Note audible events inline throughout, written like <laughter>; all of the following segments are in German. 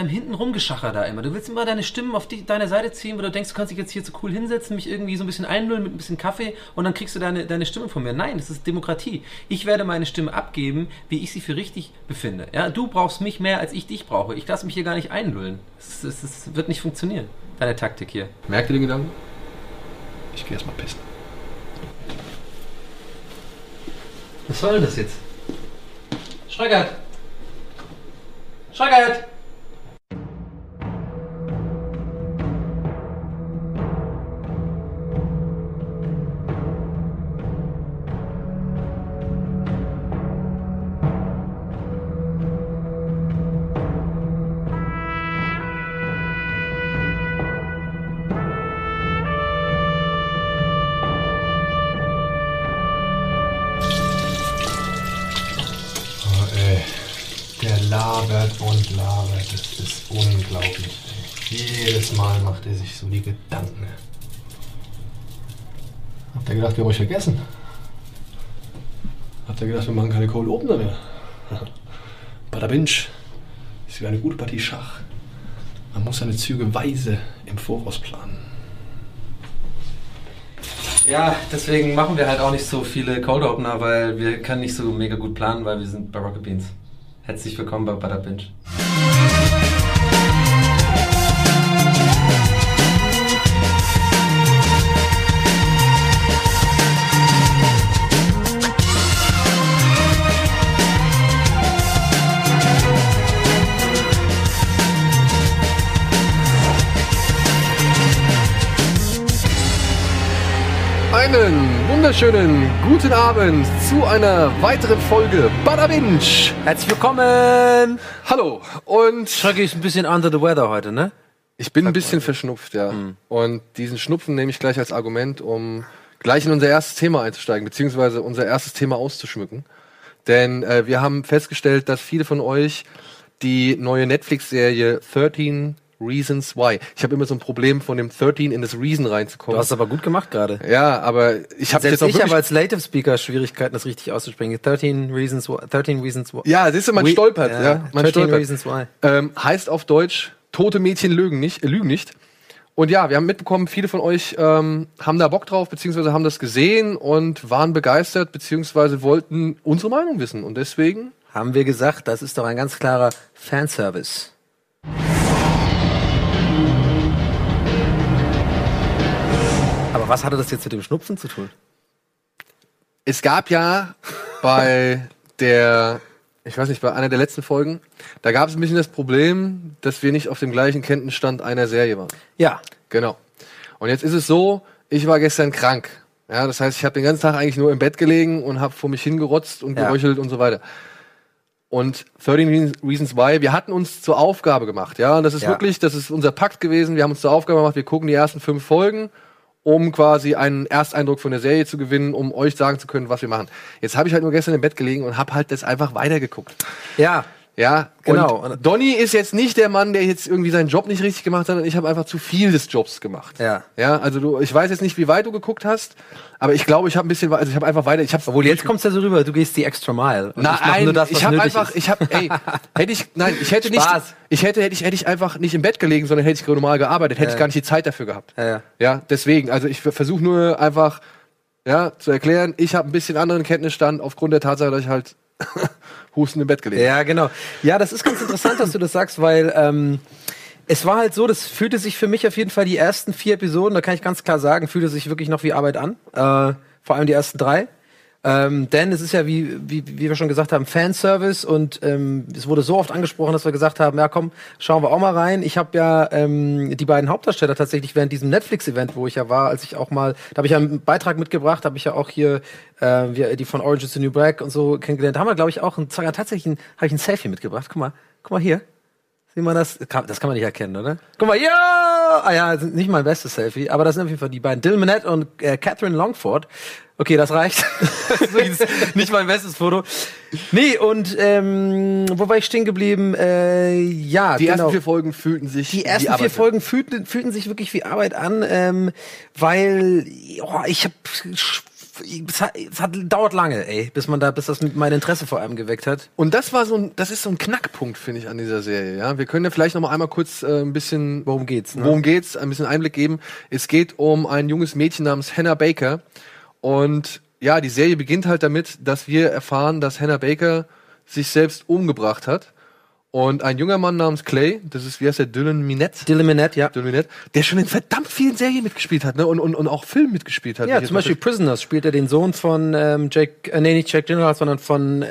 deinem hinten rumgeschacher da immer. Du willst immer deine Stimmen auf die, deine Seite ziehen, wo du denkst, du kannst dich jetzt hier so cool hinsetzen, mich irgendwie so ein bisschen einlullen mit ein bisschen Kaffee und dann kriegst du deine, deine Stimme von mir. Nein, das ist Demokratie. Ich werde meine Stimme abgeben, wie ich sie für richtig befinde. Ja, du brauchst mich mehr, als ich dich brauche. Ich lasse mich hier gar nicht einlullen. Es, es, es wird nicht funktionieren, deine Taktik hier. Merkt ihr den Gedanken? Ich gehe erstmal pissen. Was soll denn das jetzt? Schreckert! Schreckert! Mal macht er sich so die Gedanken. Habt ihr gedacht, wir haben euch vergessen? Habt ihr gedacht, wir machen keine Cold Opener mehr? <laughs> Bada Binge ist wie eine gute Partie Schach. Man muss seine Züge weise im Voraus planen. Ja, deswegen machen wir halt auch nicht so viele Cold Opener, weil wir können nicht so mega gut planen, weil wir sind bei Rocket Beans. Herzlich willkommen bei Butter Binge. Einen wunderschönen guten Abend zu einer weiteren Folge Bada Binge. Herzlich willkommen! Hallo und Schröcki ist ein bisschen under the weather heute, ne? ich bin ein bisschen verschnupft, ja. Und diesen Schnupfen nehme ich gleich als Argument, um gleich in unser erstes Thema einzusteigen, beziehungsweise unser erstes Thema auszuschmücken. Denn äh, wir haben festgestellt, dass viele von euch die neue Netflix-Serie 13 Reasons Why. Ich habe immer so ein Problem, von dem 13 in das Reason Du reinzukommen. hast es aber gut gemacht gerade. ja, aber ich habe jetzt auch ich habe als Native Speaker Schwierigkeiten, das richtig auszusprechen. 13 Reasons Why. 13 Reasons Why. Ja, siehst du, man We- stolpert. Ja, man 13 stolpert. Reasons Why. Ähm, heißt auf Deutsch, tote Mädchen lügen nicht, äh, lügen nicht. Und ja, wir haben mitbekommen, viele von euch ähm, haben da Bock drauf, beziehungsweise haben das gesehen und waren begeistert, beziehungsweise wollten unsere Meinung wissen. Und deswegen, Haben wir gesagt, das ist doch ein ganz klarer Fanservice. Was hatte das jetzt mit dem Schnupfen zu tun? es gab ja bei der, ich weiß nicht, bei einer der letzten Folgen, da gab es ein bisschen das Problem, dass wir nicht auf dem gleichen Kenntnisstand einer Serie waren. Ja. Genau. Und jetzt ist es so, ich war gestern krank. Ja, das heißt, ich habe den ganzen Tag eigentlich nur im Bett gelegen und habe vor mich hingerotzt und Ja. geröchelt und so weiter. Und 13 Reasons Why, wir hatten uns zur Aufgabe gemacht, ja, und das ist Ja. wirklich, das ist unser Pakt gewesen, wir haben uns zur Aufgabe gemacht, wir gucken die ersten fünf Folgen, um quasi einen Ersteindruck von der Serie zu gewinnen, um euch sagen zu können, was wir machen. Jetzt habe ich halt nur gestern im Bett gelegen und habe halt das einfach weitergeguckt. Ja. Ja, Genau. Und Donny ist jetzt nicht der Mann, der jetzt irgendwie seinen Job nicht richtig gemacht hat, sondern ich habe einfach zu viel des Jobs gemacht. Ja. Ja, also du, ich weiß jetzt nicht, wie weit du geguckt hast, aber ich glaube, ich habe ein bisschen, also ich habe einfach weiter, ich habe Obwohl jetzt kommst du ja so rüber, du gehst die extra Mile. Ich Nein, nur das, ich habe einfach, ist. ich habe, ey, <laughs> hätte ich, nein, ich hätte nicht, ich hätte, hätte ich, hätte ich einfach nicht im Bett gelegen, sondern hätte ich normal gearbeitet, hätte ich gar nicht die Zeit dafür gehabt. Ja, ja. Ja, deswegen, also ich versuche nur einfach, ja, zu erklären, ich habe ein bisschen anderen Kenntnisstand aufgrund der Tatsache, dass ich halt <laughs> husten im Bett gelegen Ja, genau. Ja, das ist ganz interessant, dass du das sagst, weil ähm, es war halt so, das fühlte sich für mich auf jeden Fall die ersten vier Episoden, da kann ich ganz klar sagen, fühlte sich wirklich noch wie Arbeit an. Äh, vor allem die ersten drei. Ähm, denn es ist ja, wie, wie, wie wir schon gesagt haben, Fanservice und ähm, es wurde so oft angesprochen, dass wir gesagt haben, ja komm, schauen wir auch mal rein. Ich habe ja ähm, die beiden Hauptdarsteller tatsächlich während diesem Netflix-Event, wo ich ja war, als ich auch mal, da habe ich ja einen Beitrag mitgebracht, habe ich ja auch hier äh, die von Orange is the New Black und so kennengelernt. Da haben wir, glaube ich, auch ein, sogar tatsächlich habe ich ein Selfie mitgebracht. Guck mal, guck mal hier. Sieht man das? Das kann man nicht erkennen, oder? Guck mal, ja! Ah ja, nicht mein bestes Selfie, aber das sind auf jeden Fall die beiden. Dylan Minette und äh, Catherine Longford. Okay, das reicht. <laughs> das ist nicht mein bestes Foto. Nee, und ähm, wo war ich stehen geblieben? Äh, ja, Die genau. ersten vier Folgen fühlten sich Die ersten Arbeit vier Folgen fühlten, fühlten sich wirklich wie Arbeit an, ähm, weil oh, ich habe es, hat, es hat, dauert lange, ey, bis man da, bis das mein Interesse vor allem geweckt hat. Und das war so ein, das ist so ein Knackpunkt, finde ich, an dieser Serie. Ja, wir können ja vielleicht noch mal einmal kurz äh, ein bisschen, worum geht's? Ne? Worum geht's? Ein bisschen Einblick geben. Es geht um ein junges Mädchen namens Hannah Baker und ja, die Serie beginnt halt damit, dass wir erfahren, dass Hannah Baker sich selbst umgebracht hat. Und ein junger Mann namens Clay, das ist, wie heißt der, Dylan Minette? Dylan Minette, ja. Dylan Minette, der schon in verdammt vielen Serien mitgespielt hat, ne? Und, und, und auch Filmen mitgespielt hat. Ja, zum Beispiel Prisoners spielt er den Sohn von ähm, Jake, äh, nee, nicht Jack Gyllenhaal, sondern von äh,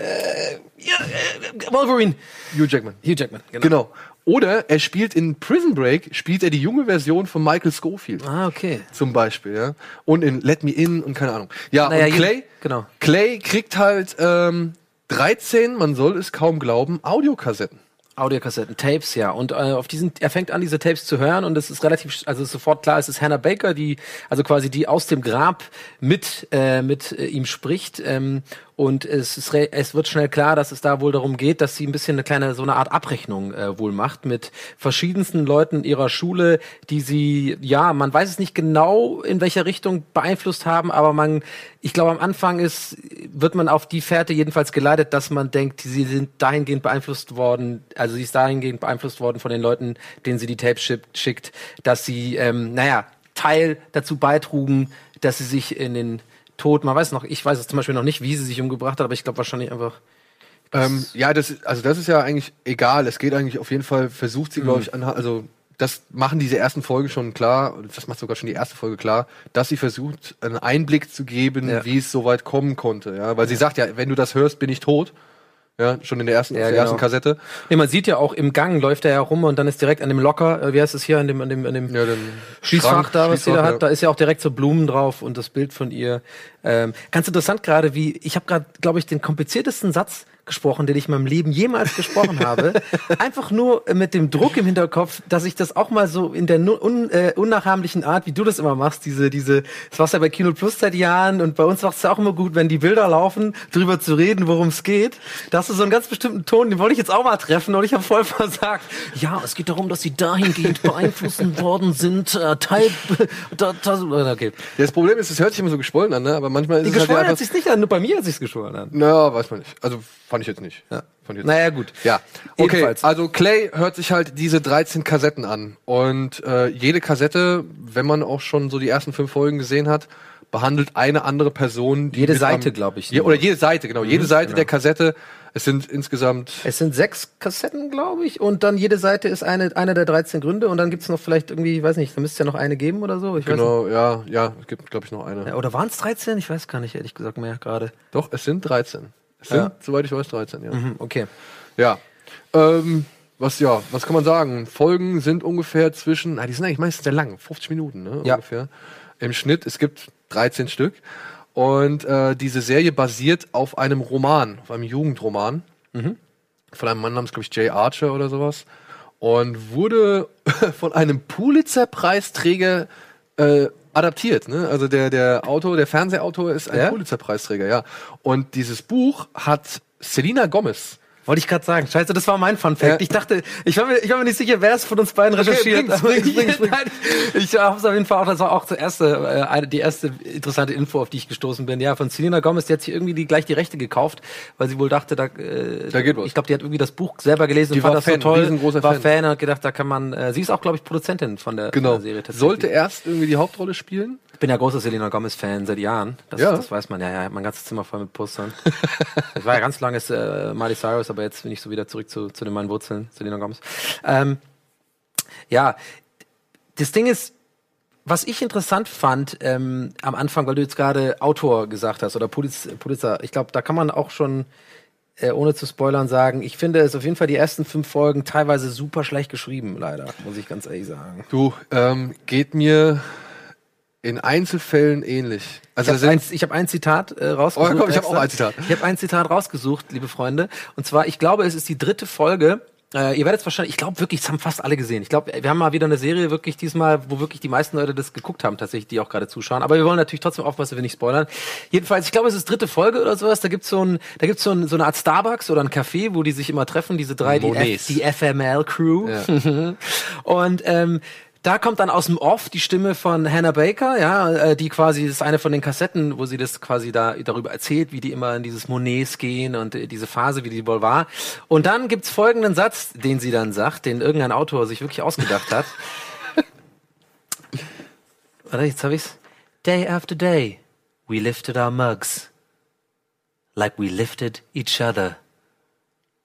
ja, äh, Wolverine. Hugh Jackman. Hugh Jackman, genau. genau. Oder er spielt in Prison Break, spielt er die junge Version von Michael Schofield. Ah, okay. Zum Beispiel, ja. Und in Let Me In und keine Ahnung. Ja, naja, und Clay, genau. Clay kriegt halt ähm, 13, man soll es kaum glauben, Audiokassetten. Audiokassetten, Tapes, ja. Und äh, auf diesen, er fängt an, diese Tapes zu hören und es ist relativ, also ist sofort klar, es ist Hannah Baker, die, also quasi die aus dem Grab mit, äh, mit äh, ihm spricht. Ähm, und es, ist, es wird schnell klar, dass es da wohl darum geht, dass sie ein bisschen eine kleine, so eine Art Abrechnung äh, wohl macht mit verschiedensten Leuten ihrer Schule, die sie, ja, man weiß es nicht genau, in welcher Richtung beeinflusst haben, aber man, ich glaube, am Anfang ist, wird man auf die Fährte jedenfalls geleitet, dass man denkt, sie sind dahingehend beeinflusst worden, also sie ist dahingehend beeinflusst worden von den Leuten, denen sie die Tapes schickt, dass sie, ähm, naja, Teil dazu beitrugen, dass sie sich in den tot. Man weiß noch, ich weiß es zum Beispiel noch nicht, wie sie sich umgebracht hat, aber ich glaube wahrscheinlich einfach. Ähm, ja, das, also das ist ja eigentlich egal. Es geht eigentlich auf jeden Fall, versucht sie, glaube mhm. ich, an, also das machen diese ersten Folgen schon klar, das macht sogar schon die erste Folge klar, dass sie versucht, einen Einblick zu geben, ja. wie es so weit kommen konnte. Ja, weil ja. sie sagt ja, wenn du das hörst, bin ich tot. Ja, schon in der ersten, ja, der genau. ersten Kassette. Nee, man sieht ja auch im Gang läuft er ja rum und dann ist direkt an dem Locker, äh, wie heißt es hier, an dem, an dem, an dem ja, Schießfach Schrank, da, was sie da hat, ja. da ist ja auch direkt so Blumen drauf und das Bild von ihr. Ähm, ganz interessant gerade, wie, ich habe gerade, glaube ich, den kompliziertesten Satz gesprochen, den ich in meinem Leben jemals gesprochen <laughs> habe. Einfach nur mit dem Druck im Hinterkopf, dass ich das auch mal so in der un, äh, unnachahmlichen Art, wie du das immer machst, diese, diese, das war's ja bei Kino Plus seit Jahren und bei uns macht es ja auch immer gut, wenn die Bilder laufen, drüber zu reden, worum es geht. Da hast du so einen ganz bestimmten Ton, den wollte ich jetzt auch mal treffen und ich habe voll versagt. Ja, es geht darum, dass sie dahingehend beeinflussen worden sind, äh, Teil, <laughs> da, da, okay. Ja, das Problem ist, es hört sich immer so geschwollen an, ne? aber manchmal ist die es halt hat sich's nicht an, nur bei mir hat sich's geschwollen an. Na, weiß man nicht. Also Fand ich jetzt nicht. Ja. Fand ich jetzt naja, gut. Ja. Okay, Ebenfalls. also Clay hört sich halt diese 13 Kassetten an. Und äh, jede Kassette, wenn man auch schon so die ersten fünf Folgen gesehen hat, behandelt eine andere Person. Die jede Seite, glaube ich. Je, oder jede Seite, genau. Mhm, jede Seite genau. der Kassette. Es sind insgesamt. Es sind sechs Kassetten, glaube ich. Und dann jede Seite ist eine, einer der 13 Gründe. Und dann gibt's noch vielleicht irgendwie, ich weiß nicht, da müsste es ja noch eine geben oder so. Ich genau, ja, ja, es gibt, glaube ich, noch eine. Ja, oder waren es 13? Ich weiß gar nicht, ehrlich gesagt mehr gerade. Doch, es sind 13. Es sind, soweit ich weiß, 13, ja. Mhm, okay. Ja. Ähm, was, ja, was kann man sagen? Folgen sind ungefähr zwischen, na, die sind eigentlich meistens sehr lang, 50 Minuten, ne, ja. ungefähr. Im Schnitt, es gibt 13 Stück. Und äh, diese Serie basiert auf einem Roman, auf einem Jugendroman. Mhm. Von einem Mann namens, glaube ich, Jay Archer oder sowas. Und wurde <laughs> von einem Pulitzer-Preisträger äh, adaptiert. Ne? Also der, der Autor, der Fernsehautor ist ein ja? Pulitzer-Preisträger, ja. Und dieses Buch hat Selina Gomez wollte ich gerade sagen. Scheiße, das war mein Fun Fact. Ja. Ich dachte, ich war, mir, ich war mir nicht sicher, wer es von uns beiden recherchiert. Okay, bring's, <laughs> bring's, bring's, ich habe es auf jeden Fall auch, das war auch die erste, äh, die erste interessante Info, auf die ich gestoßen bin. Ja, von Selena Gomez, die hat sich irgendwie die, gleich die Rechte gekauft, weil sie wohl dachte, da, äh, da geht was. Ich glaube, die hat irgendwie das Buch selber gelesen die und fand das Fan, so toll. War Fan. Fan und hat gedacht, da kann man, äh, sie ist auch, glaube ich, Produzentin von der, genau. von der Serie. Sollte erst irgendwie die Hauptrolle spielen ich bin ja großer Selena Gomez-Fan seit Jahren. Das, ja. das weiß man ja. Ja, mein ganzes Zimmer voll mit Postern. <laughs> ich war ja ganz lange äh, Miley Cyrus, aber jetzt bin ich so wieder zurück zu, zu den meinen Wurzeln, Selena Gomez. Ähm, ja, das Ding ist, was ich interessant fand ähm, am Anfang, weil du jetzt gerade Autor gesagt hast oder Pulitzer, ich glaube, da kann man auch schon äh, ohne zu spoilern sagen, ich finde es auf jeden Fall die ersten fünf Folgen teilweise super schlecht geschrieben, leider, muss ich ganz ehrlich sagen. Du, ähm, geht mir in Einzelfällen ähnlich. Also ich habe ein, hab ein, Zitat äh, rausgesucht. Oh, komm, ich habe auch ein Zitat. Ich habe ein Zitat rausgesucht, liebe Freunde. Und zwar, ich glaube, es ist die dritte Folge. Äh, ihr werdet es wahrscheinlich, ich glaube wirklich, es haben fast alle gesehen. Ich glaube, wir haben mal wieder eine Serie wirklich diesmal, wo wirklich die meisten Leute das geguckt haben, tatsächlich, die auch gerade zuschauen. Aber wir wollen natürlich trotzdem aufpassen, dass wir nicht spoilern. Jedenfalls, ich glaube, es ist dritte Folge oder sowas. Da gibt's so ein, da gibt's so, ein, so eine Art Starbucks oder ein Café, wo die sich immer treffen, diese drei, die, F, die FML-Crew. Ja. <laughs> Und ähm, da kommt dann aus dem Off die Stimme von Hannah Baker, ja, äh, die quasi das ist eine von den Kassetten, wo sie das quasi da darüber erzählt, wie die immer in dieses Monets gehen und äh, diese Phase, wie die wohl war. Und dann gibt's folgenden Satz, den sie dann sagt, den irgendein Autor sich wirklich ausgedacht hat. <laughs> Warte, jetzt hab ich's. Day after day, we lifted our mugs like we lifted each other.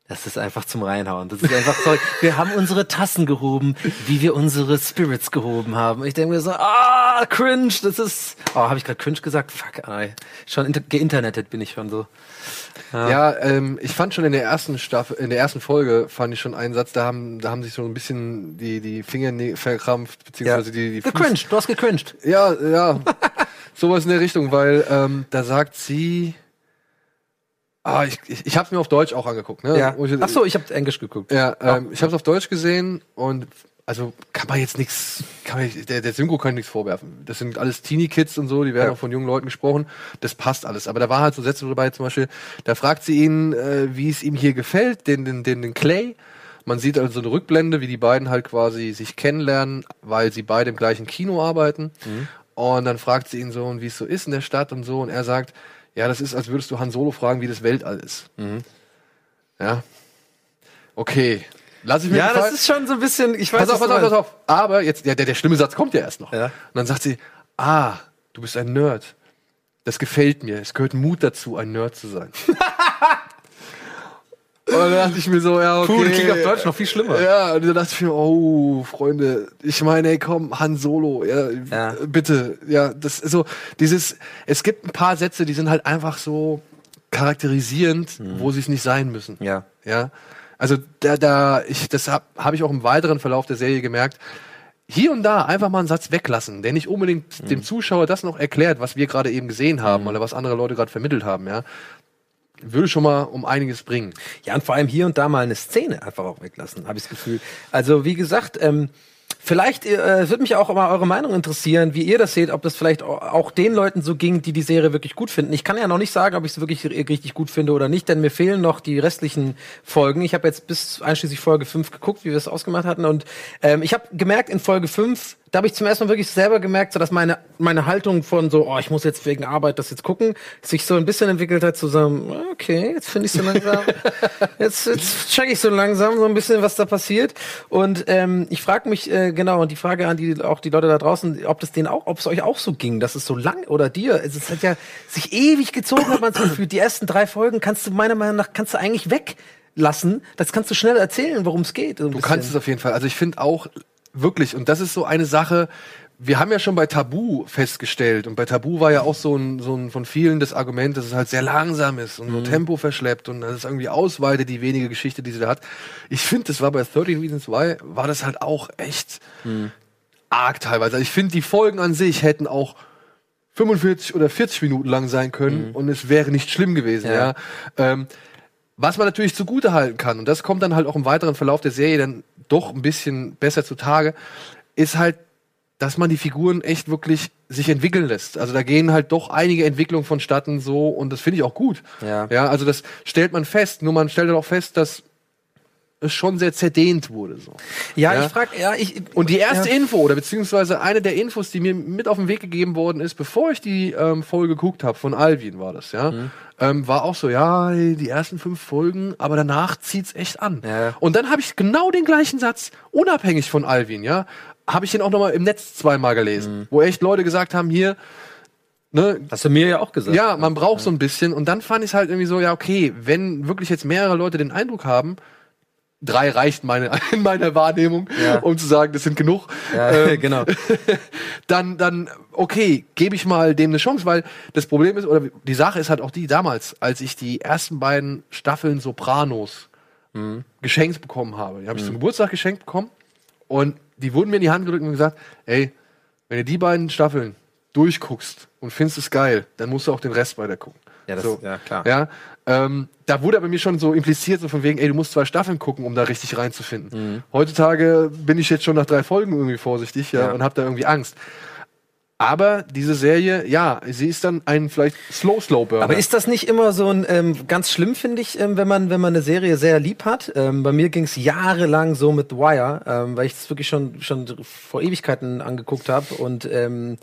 Das ist einfach zum Reinhauen. Das ist einfach so. Wir haben unsere Tassen gehoben, wie wir unsere Spirits gehoben haben. Ich denke mir so, ah, cringe, das ist. Oh, habe ich gerade cringe gesagt? Fuck, ey. Schon inter geinternetet bin ich schon so. Ja, ja ähm, ich fand schon in der ersten Staffel, in der ersten Folge fand ich schon einen Satz, da haben, da haben sich so ein bisschen die, die Finger ne, verkrampft, beziehungsweise ja. die, die Gecringed, du hast gecringed. Ja, ja. <laughs> Sowas in der Richtung, weil ähm, da sagt sie, Ah, ich, ich, ich habe mir auf Deutsch auch angeguckt. Ne? Ja. Ach so, ich habe Englisch geguckt. Ja, ähm, ich habe es auf Deutsch gesehen und also kann man jetzt nichts, kann man, der, der Synchro kann nichts vorwerfen. Das sind alles Teenie-Kids und so, die werden ja. auch von jungen Leuten gesprochen. Das passt alles. Aber da war halt so Sätze dabei, zum Beispiel, da fragt sie ihn, äh, wie es ihm hier gefällt, den, den, den, den Clay. Man sieht also eine Rückblende, wie die beiden halt quasi sich kennenlernen, weil sie beide im gleichen Kino arbeiten. Mhm. Und dann fragt sie ihn so, und wie es so ist in der Stadt und so. Und er sagt, ja, das ist, als würdest du Han Solo fragen, wie das Weltall ist. Mhm. Ja. Okay. Lass ich mir Ja, das ist schon so ein bisschen, ich weiß Pass auf, pass auf, pass auf. Aber jetzt, ja, der, der schlimme Satz kommt ja erst noch. Ja. Und dann sagt sie, ah, du bist ein Nerd. Das gefällt mir. Es gehört Mut dazu, ein Nerd zu sein. <laughs> Und dann dachte ich mir so, ja, okay. Puh, klingt auf Deutsch noch viel schlimmer. Ja, und dann dachte ich mir, oh, Freunde, ich meine, ey, komm, Han Solo, ja, ja. bitte, ja, das, so, dieses, es gibt ein paar Sätze, die sind halt einfach so charakterisierend, mhm. wo sie es nicht sein müssen. Ja. Ja. Also, da, da, ich, das habe hab ich auch im weiteren Verlauf der Serie gemerkt, hier und da einfach mal einen Satz weglassen, der nicht unbedingt mhm. dem Zuschauer das noch erklärt, was wir gerade eben gesehen haben mhm. oder was andere Leute gerade vermittelt haben, ja würde schon mal um einiges bringen. Ja, und vor allem hier und da mal eine Szene einfach auch weglassen, habe ich das Gefühl. Also wie gesagt, ähm, Vielleicht äh, würde mich auch mal eure Meinung interessieren, wie ihr das seht, ob das vielleicht auch den Leuten so ging, die die Serie wirklich gut finden. Ich kann ja noch nicht sagen, ob ich es wirklich richtig gut finde oder nicht, denn mir fehlen noch die restlichen Folgen. Ich habe jetzt bis einschließlich Folge 5 geguckt, wie wir es ausgemacht hatten und ähm, ich habe gemerkt in Folge 5 da habe ich zum ersten Mal wirklich selber gemerkt, so dass meine meine Haltung von so, oh, ich muss jetzt wegen Arbeit das jetzt gucken, sich so ein bisschen entwickelt hat zu sagen, okay, jetzt finde ich so langsam, <laughs> jetzt jetzt check ich so langsam so ein bisschen, was da passiert. Und ähm, ich frage mich äh, genau und die Frage an die auch die Leute da draußen, ob das denen auch, ob es euch auch so ging, dass es so lang oder dir, es, es hat ja sich ewig gezogen, hat man so gefühlt. Die ersten drei Folgen kannst du meiner Meinung nach kannst du eigentlich weglassen. Das kannst du schnell erzählen, worum es geht. So du kannst es auf jeden Fall. Also ich finde auch wirklich, und das ist so eine Sache, wir haben ja schon bei Tabu festgestellt, und bei Tabu war ja auch so ein, so ein von vielen das Argument, dass es halt sehr langsam ist und so mhm. Tempo verschleppt und dass es irgendwie ausweitet, die wenige Geschichte, die sie da hat. Ich finde, das war bei 13 Reasons Why, war das halt auch echt mhm. arg teilweise. Also ich finde, die Folgen an sich hätten auch 45 oder 40 Minuten lang sein können mhm. und es wäre nicht schlimm gewesen, ja. ja. Ähm, was man natürlich zugute halten kann, und das kommt dann halt auch im weiteren Verlauf der Serie dann doch ein bisschen besser zutage, ist halt, dass man die Figuren echt wirklich sich entwickeln lässt. Also da gehen halt doch einige Entwicklungen vonstatten so und das finde ich auch gut. Ja. ja. Also das stellt man fest. Nur man stellt dann auch fest, dass schon sehr zerdehnt wurde. So. Ja, ja? ich frage, ja, ich. Und die erste ja. Info, oder beziehungsweise eine der Infos, die mir mit auf den Weg gegeben worden ist, bevor ich die ähm, Folge geguckt habe, von Alvin war das, ja, mhm. ähm, war auch so, ja, die ersten fünf Folgen, aber danach zieht's echt an. Ja. Und dann habe ich genau den gleichen Satz, unabhängig von Alvin, ja, habe ich den auch nochmal im Netz zweimal gelesen, mhm. wo echt Leute gesagt haben, hier, Ne? Hast du mir ja auch gesagt. Ja, man braucht so ein bisschen. Und dann fand ich es halt irgendwie so, ja, okay, wenn wirklich jetzt mehrere Leute den Eindruck haben, drei reicht meine, <laughs> in meiner Wahrnehmung, ja. um zu sagen, das sind genug. Ja, <laughs> ähm, genau. <laughs> dann, dann, okay, gebe ich mal dem eine Chance, weil das Problem ist, oder die Sache ist halt auch die damals, als ich die ersten beiden Staffeln Sopranos mhm. geschenkt bekommen habe. Die habe ich mhm. zum Geburtstag geschenkt bekommen und die wurden mir in die Hand gedrückt und gesagt, ey, wenn du die beiden Staffeln durchguckst und findest es geil, dann musst du auch den Rest weiter gucken. Ja, das, so, ja klar. Ja, ähm, da wurde aber mir schon so impliziert, so von wegen, ey, du musst zwei Staffeln gucken, um da richtig reinzufinden. Mhm. Heutzutage bin ich jetzt schon nach drei Folgen irgendwie vorsichtig, ja, ja. und habe da irgendwie Angst. Aber diese Serie, ja, sie ist dann ein vielleicht Slow Slow Burner. Aber ist das nicht immer so ein ähm, ganz schlimm, finde ich, ähm, wenn man wenn man eine Serie sehr lieb hat? Ähm, bei mir ging es jahrelang so mit The Wire, ähm, weil ich es wirklich schon schon vor Ewigkeiten angeguckt habe und ähm,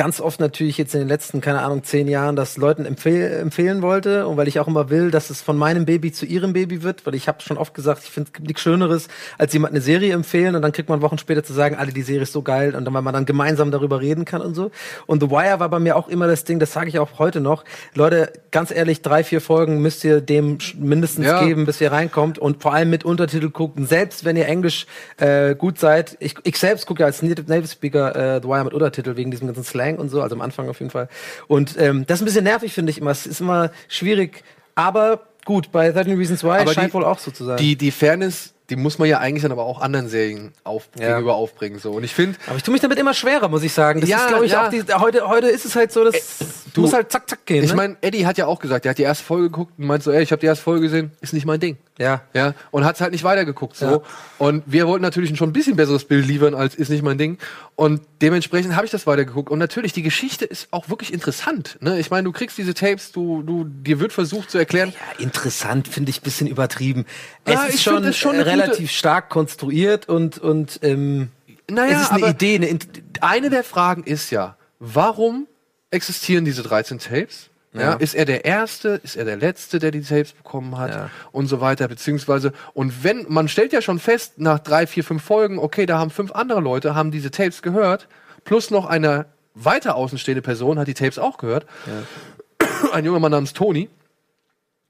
ganz oft natürlich jetzt in den letzten, keine Ahnung, zehn Jahren das Leuten empfehl empfehlen wollte und weil ich auch immer will, dass es von meinem Baby zu ihrem Baby wird, weil ich habe schon oft gesagt, ich finde nichts Schöneres, als jemand eine Serie empfehlen und dann kriegt man Wochen später zu sagen, alle die Serie ist so geil und dann, weil man dann gemeinsam darüber reden kann und so. Und The Wire war bei mir auch immer das Ding, das sage ich auch heute noch. Leute, ganz ehrlich, drei, vier Folgen müsst ihr dem mindestens ja. geben, bis ihr reinkommt und vor allem mit Untertitel gucken. Selbst wenn ihr Englisch äh, gut seid, ich, ich selbst gucke ja als Native Speaker äh, The Wire mit Untertitel wegen diesem ganzen Slang Slang und so, also am Anfang auf jeden Fall. Und ähm, das ist ein bisschen nervig, finde ich immer. Es ist immer schwierig, aber gut, bei 13 Reasons Why aber scheint die, wohl auch so zu sein. Die, die Fairness die muss man ja eigentlich dann aber auch anderen Serien auf, ja. gegenüber aufbringen. So. Und ich finde. Aber ich tue mich damit immer schwerer, muss ich sagen. Das ja, ist, glaube ich, ja. auch die, heute, heute ist es halt so, dass. Ä du musst halt zack, zack gehen. Ich ne? meine, Eddie hat ja auch gesagt, er hat die erste Folge geguckt und meint so, ey, ich habe die erste Folge gesehen, ist nicht mein Ding. Ja. Ja. Und hat es halt nicht weitergeguckt. So. Ja. Und wir wollten natürlich schon ein bisschen besseres Bild liefern, als ist nicht mein Ding. Und dementsprechend habe ich das weitergeguckt. Und natürlich, die Geschichte ist auch wirklich interessant. Ne? Ich meine, du kriegst diese Tapes, du, du, dir wird versucht zu erklären. Ja, interessant finde ich ein bisschen übertrieben. Es ja, ist schon, schon relativ stark konstruiert und, und ähm, naja, es ist eine Idee. Eine, eine der Fragen ist ja, warum existieren diese 13 Tapes? Ja. ja. Ist er der Erste? Ist er der Letzte, der die Tapes bekommen hat? Ja. Und so weiter. Beziehungsweise, und wenn, man stellt ja schon fest, nach drei, vier, fünf Folgen, okay, da haben fünf andere Leute, haben diese Tapes gehört, plus noch eine weiter außenstehende Person hat die Tapes auch gehört. Ja. Ein junger Mann namens Tony.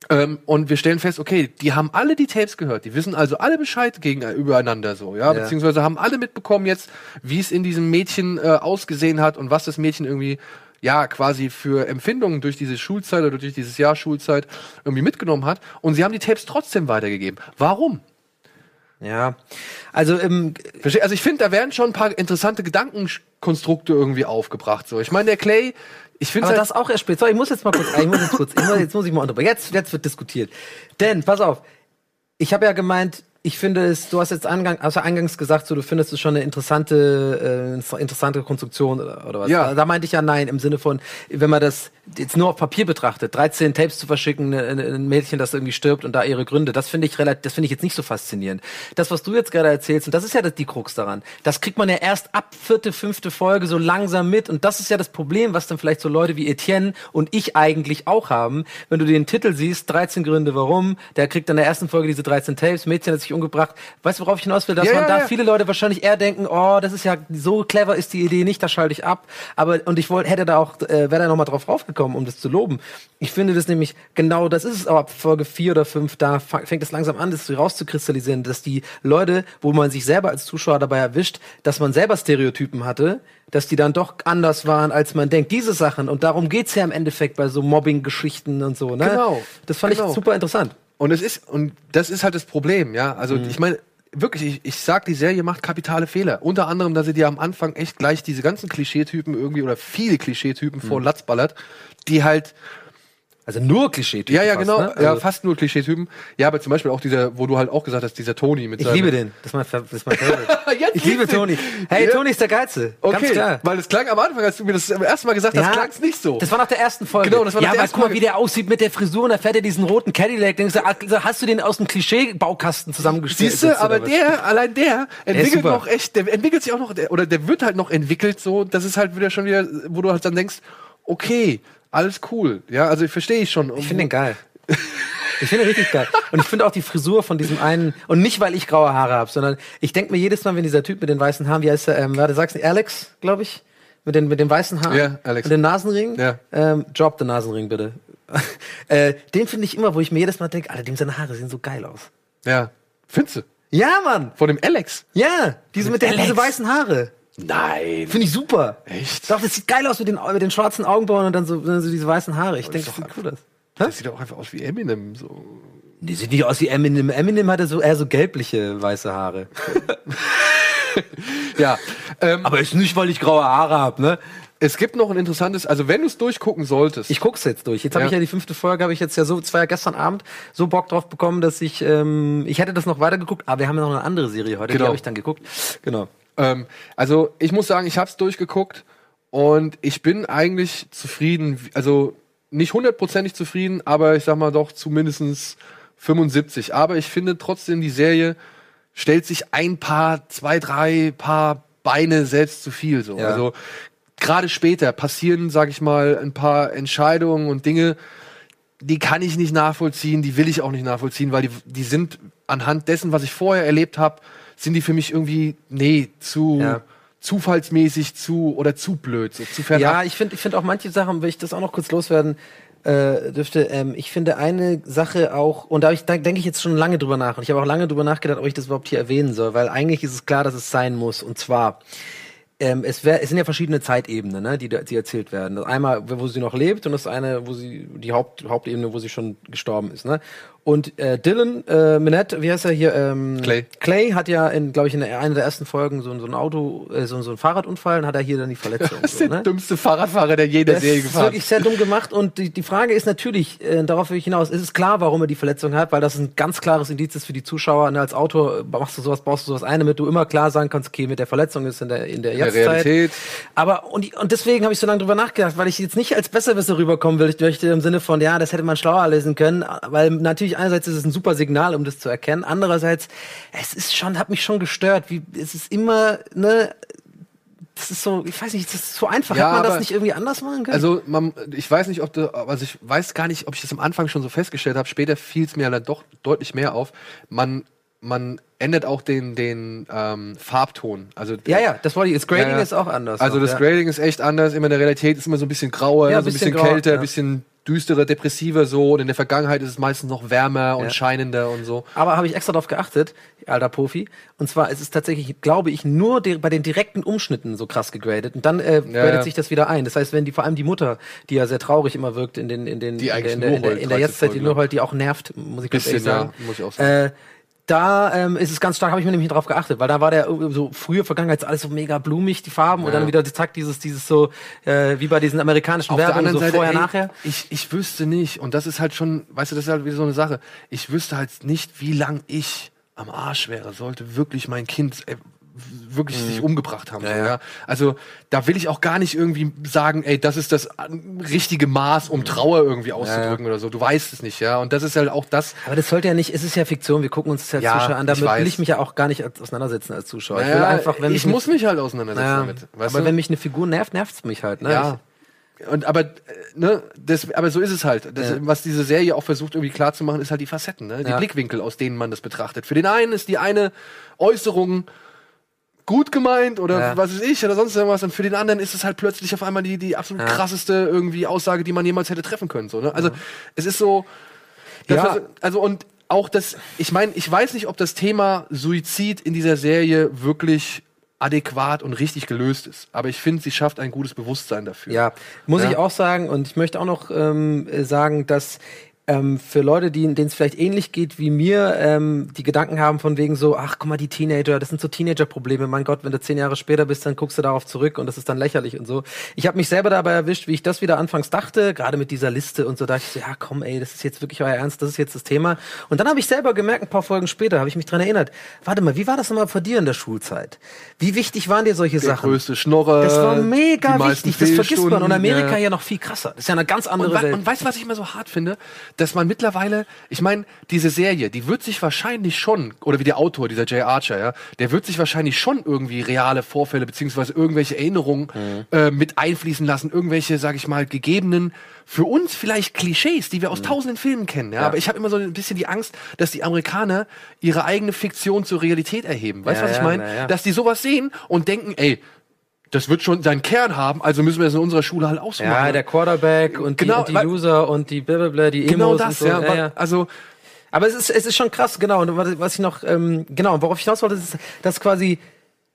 Ähm, und wir stellen fest, okay, die haben alle die Tapes gehört. Die wissen also alle Bescheid gegen, äh, übereinander so, ja? ja. Beziehungsweise haben alle mitbekommen jetzt, wie es in diesem Mädchen äh, ausgesehen hat und was das Mädchen irgendwie ja quasi für Empfindungen durch diese Schulzeit oder durch dieses Jahr Schulzeit irgendwie mitgenommen hat. Und sie haben die Tapes trotzdem weitergegeben. Warum? Ja, also ähm, also ich finde, da werden schon ein paar interessante Gedankenkonstrukte irgendwie aufgebracht. So, ich meine, der Clay, ich finde halt das auch erst später. ich muss jetzt mal kurz, ich muss jetzt kurz, jetzt muss ich mal unterbrechen. Jetzt, jetzt wird diskutiert. Denn, pass auf, ich habe ja gemeint, ich finde es, du hast jetzt angang, also eingangs gesagt, so, du findest es schon eine interessante, äh, interessante Konstruktion oder, oder was. Ja. Da meinte ich ja nein, im Sinne von, wenn man das jetzt nur auf Papier betrachtet, 13 Tapes zu verschicken, ein Mädchen, das irgendwie stirbt und da ihre Gründe, das finde ich relativ, das finde ich jetzt nicht so faszinierend. Das, was du jetzt gerade erzählst, und das ist ja die Krux daran, das kriegt man ja erst ab vierte, fünfte Folge so langsam mit und das ist ja das Problem, was dann vielleicht so Leute wie Etienne und ich eigentlich auch haben. Wenn du den Titel siehst, 13 Gründe warum, der kriegt dann in der ersten Folge diese 13 Tapes, Mädchen hat sich umgebracht. Weißt du, worauf ich hinaus will? Dass ja, man ja, da ja. viele Leute wahrscheinlich eher denken, oh, das ist ja, so clever ist die Idee nicht, da schalte ich ab. Aber, und ich wollte, hätte da auch, äh, wäre da nochmal drauf raufgekommen, um das zu loben. Ich finde das nämlich, genau das ist es aber ab Folge 4 oder 5, da fängt es langsam an, das rauszukristallisieren, dass die Leute, wo man sich selber als Zuschauer dabei erwischt, dass man selber Stereotypen hatte, dass die dann doch anders waren, als man denkt. Diese Sachen, und darum geht's ja im Endeffekt bei so Mobbing-Geschichten und so, ne? Genau. Das fand genau. ich super interessant. Und es ist, und das ist halt das Problem, ja. Also mhm. ich meine, wirklich, ich, ich sag, die Serie macht kapitale Fehler. Unter anderem, dass sie dir am Anfang echt gleich diese ganzen Klischeetypen irgendwie oder viele Klischeetypen mhm. vor Latz ballert, die halt also nur Klischeetypen. Ja, ja, fast, genau. Ne? Also ja, fast nur Klischeetypen. Ja, aber zum Beispiel auch dieser, wo du halt auch gesagt hast, dieser Tony mit Ich liebe den. Das ist mein, das ist mein Favorite. <laughs> ich liebe Tony. Hey, ja. Tony ist der Geilste. Okay. Ganz klar. Weil es klang am Anfang, als du mir das erste Mal gesagt hast, ja. klang es nicht so. Das war nach der ersten Folge. Genau, das war nach ja, der ersten guck mal, wie der aussieht mit der Frisur und da fährt er diesen roten Cadillac. Denkst du, also hast du den aus dem Klischee-Baukasten zusammengestellt? Siehst du, aber der, allein der, entwickelt der noch echt, der entwickelt sich auch noch, oder der wird halt noch entwickelt so, das ist halt wieder schon wieder, wo du halt dann denkst, okay, alles cool. Ja, also ich verstehe ich schon. Ich finde den geil. Ich finde richtig geil. Und ich finde auch die Frisur von diesem einen, und nicht, weil ich graue Haare habe, sondern ich denke mir jedes Mal, wenn dieser Typ mit den weißen Haaren, wie heißt er, ähm, warte, sagst du, Alex, glaube ich, mit den, mit den weißen Haaren ja, Alex. und den Nasenring, ja. ähm, drop den Nasenring bitte. <laughs> äh, den finde ich immer, wo ich mir jedes Mal denke, Alter, dem seine Haare sehen so geil aus. Ja. Findest du? Ja, Mann. Von dem Alex? Ja, diese mit, mit den diese weißen Haare. Nein. Finde ich super. Echt? Doch, das sieht geil aus mit den, mit den schwarzen Augenbrauen und dann so, so diese weißen Haare. Ich denke, das sieht cool aus. Das sieht auch einfach aus wie Eminem. So. Die sieht nicht aus wie Eminem. Eminem hatte so eher so gelbliche weiße Haare. <laughs> ja. Ähm, Aber ist nicht, weil ich graue Haare habe, ne? Es gibt noch ein interessantes, also wenn du es durchgucken solltest. Ich guck's jetzt durch. Jetzt habe ich ja die fünfte Folge, habe ich jetzt ja so, zwar gestern Abend so Bock drauf bekommen, dass ich, ähm, ich hätte das noch weitergeguckt, aber wir haben ja noch eine andere Serie heute, genau. die habe ich dann geguckt. Genau. Ähm, also ich muss sagen, ich habe es durchgeguckt Und ich bin eigentlich zufrieden, also nicht hundertprozentig zufrieden, aber ich sag mal doch zumindest 75. Aber ich finde trotzdem, die Serie stellt sich ein paar, zwei, drei paar Beine selbst zu viel. So. Ja. Also gerade später passieren, sag ich mal, ein paar Entscheidungen und Dinge, die kann ich nicht nachvollziehen, die will ich auch nicht nachvollziehen, weil die, die sind anhand dessen, was ich vorher erlebt habe, sind die für mich irgendwie, nee, zu Ja. zufallsmäßig zu oder zu blöd, so zu fernab. Ja, ich finde ich finde auch manche Sachen, will ich das auch noch kurz loswerden äh, dürfte, ähm, ich finde eine Sache auch, und da, ich- da denke ich jetzt schon lange drüber nach, und ich habe auch lange drüber nachgedacht, ob ich das überhaupt hier erwähnen soll, weil eigentlich ist es klar, dass es sein muss, und zwar, ähm, es, wär, es sind ja verschiedene Zeitebenen, ne, die, die erzählt werden. Das Einmal, wo sie noch lebt, und das eine, wo sie, die Haupt, Hauptebene, wo sie schon gestorben ist. Ne? Und äh, Dylan äh, Minette, wie heißt er hier? Ähm, Clay. Clay hat ja, in, glaube ich, in einer der ersten Folgen so, ein- so ein Auto, äh, so, so ein Fahrradunfall, und hat er hier dann die Verletzung. <laughs> Das ist so, der ne? dümmste Fahrradfahrer, der je in der Das Serie ist gefahren wirklich sehr dumm gemacht und die, die Frage ist natürlich, äh, darauf will ich hinaus, ist es klar, warum er die Verletzung hat, weil das ein ganz klares Indiz ist für die Zuschauer. Ne? Als Autor machst du sowas, baust du sowas ein, damit du immer klar sagen kannst, okay, mit der Verletzung ist in der, in der In der. Realität. Aber und, und deswegen habe ich so lange drüber nachgedacht, weil ich jetzt nicht als Besserwisser rüberkommen will, ich möchte im Sinne von, ja, das hätte man schlauer lesen können, weil natürlich einerseits ist es ein super Signal, um das zu erkennen, andererseits, es ist schon, hat mich schon gestört, wie es ist immer, ne, das ist so, ich weiß nicht, das ist so einfach. Ja, Hat man das aber- nicht irgendwie anders machen können? Also man, ich weiß nicht, ob du, also ich weiß gar nicht, ob ich das am Anfang schon so festgestellt habe. Später fiel es mir dann doch deutlich mehr auf. Man, man ändert auch den, den ähm, Farbton. Also Ja, ja, das wollte ich. Das Grading Ja, ist auch anders. Also das ja. Grading ist echt anders. Immer in der Realität ist immer so ein bisschen grauer, Ja, so ein bisschen bisschen, grauer, kälter, ein bisschen düsterer, depressiver so. Und in der Vergangenheit ist es meistens noch wärmer und Ja. scheinender und so. Aber habe ich extra darauf geachtet, alter Profi. Und zwar ist es tatsächlich, glaube ich, nur di- bei den direkten Umschnitten so krass gegradet. Und dann äh, gradet ja. sich das wieder ein. Das heißt, wenn die vor allem die Mutter, die ja sehr traurig immer wirkt in den in den Die in der, in der, in der, in der 13 Jetztzeit, die Folgen nur lang. heult, die auch nervt, muss ich ganz ehrlich sagen. ja, muss ich auch sagen. Äh, da ähm, ist es ganz stark, habe ich mir nämlich drauf geachtet, weil da war der irgendwie so früher Vergangenheit alles so mega blumig, die Farben und Ja. dann wieder zack dieses dieses so äh, wie bei diesen amerikanischen Auf Werbungen so Seite, vorher ey, nachher. Ich, ich wüsste nicht, und das ist halt schon, weißt du, das ist halt wieder so eine Sache. Ich wüsste halt nicht, wie lang ich am Arsch wäre, sollte wirklich mein Kind äh, wirklich sich umgebracht haben. Ja, ja. ja. Also da will ich auch gar nicht irgendwie sagen, ey, das ist das richtige Maß, um Trauer irgendwie auszudrücken oder so. Du weißt es nicht, ja. Und das ist halt auch das. Aber das sollte ja nicht, es ist ja Fiktion, wir gucken uns das ja als Zuschauer an, damit will ich mich ja auch gar nicht auseinandersetzen als Zuschauer. ich will Naja, einfach, wenn ich mich muss mich halt auseinandersetzen damit. Weißt aber du? wenn mich eine Figur nervt, nervt's mich halt, ne? Ja. Und aber, äh, ne, das, aber so ist es halt. Das, Ja. Was diese Serie auch versucht irgendwie klar zu machen, ist halt die Facetten, ne? die Ja. Blickwinkel, aus denen man das betrachtet. Für den einen ist die eine Äußerung gut gemeint oder Ja. was weiß ich oder sonst irgendwas und für den anderen ist es halt plötzlich auf einmal die, die absolut Ja. krasseste irgendwie Aussage, die man jemals hätte treffen können. So, ne? Also es ist so, Ja. was- also und auch das, ich meine, ich weiß nicht, ob das Thema Suizid in dieser Serie wirklich adäquat und richtig gelöst ist. Aber ich finde, sie schafft ein gutes Bewusstsein dafür. Ja, muss Ja. ich auch sagen. Und ich möchte auch noch ähm, äh, sagen, dass ähm, für Leute, denen es vielleicht ähnlich geht wie mir, ähm, die Gedanken haben von wegen so, ach guck mal, die Teenager, das sind so Teenager-Probleme. Mein Gott, wenn du zehn Jahre später bist, dann guckst du darauf zurück und das ist dann lächerlich und so. Ich habe mich selber dabei erwischt, wie ich das wieder anfangs dachte, gerade mit dieser Liste und so, dachte ich so, ja komm ey, das ist jetzt wirklich euer Ernst, das ist jetzt das Thema. Und dann habe ich selber gemerkt, ein paar Folgen später, habe ich mich dran erinnert, warte mal, wie war das nochmal vor dir in der Schulzeit? Wie wichtig waren dir solche Der Sachen? größte Schnorrer. Das war mega wichtig, das vergisst man. Und Amerika ja. ja noch viel krasser. Das ist ja eine ganz andere Und, Welt. und weißt du, was ich immer so hart finde? Dass man mittlerweile, ich meine, diese Serie, die wird sich wahrscheinlich schon, oder wie der Autor, dieser Jay Archer, ja, der wird sich wahrscheinlich schon irgendwie reale Vorfälle beziehungsweise irgendwelche Erinnerungen Mhm. äh, mit einfließen lassen, irgendwelche, sag ich mal, gegebenen, für uns vielleicht Klischees, die wir aus tausenden Filmen kennen, ja. Mhm. Ja. Aber ich habe immer so ein bisschen die Angst, dass die Amerikaner ihre eigene Fiktion zur Realität erheben. Weißt du, Ja, was ich meine? Dass die sowas sehen und denken, ey, das wird schon seinen Kern haben, also müssen wir es in unserer Schule halt auch so machen. ja, der Quarterback und Genau, die, und die Loser und die blablabla, die Genau Emos das, und so. ja, wa- Also, Aber es ist, es ist schon krass, genau. Und was was ich noch, ähm, genau, worauf ich hinaus wollte, ist, dass quasi,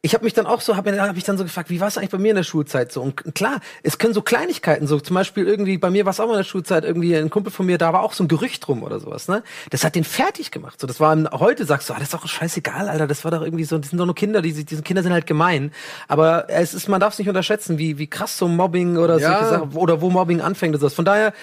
ich habe mich dann auch so, habe hab mich dann so gefragt, wie war es eigentlich bei mir in der Schulzeit so? Und klar, es können so Kleinigkeiten, so zum Beispiel irgendwie, bei mir war es auch mal in der Schulzeit, irgendwie ein Kumpel von mir, da war auch so ein Gerücht drum oder sowas, ne? Das hat den fertig gemacht. So, das war heute sagst du, ah, das ist doch scheißegal, Alter, das war doch irgendwie so, die sind doch nur Kinder, die, diese Kinder sind halt gemein. Aber es ist, man darf es nicht unterschätzen, wie, wie krass so Mobbing oder Ja. solche Sachen, oder wo Mobbing anfängt und sowas. Von daher,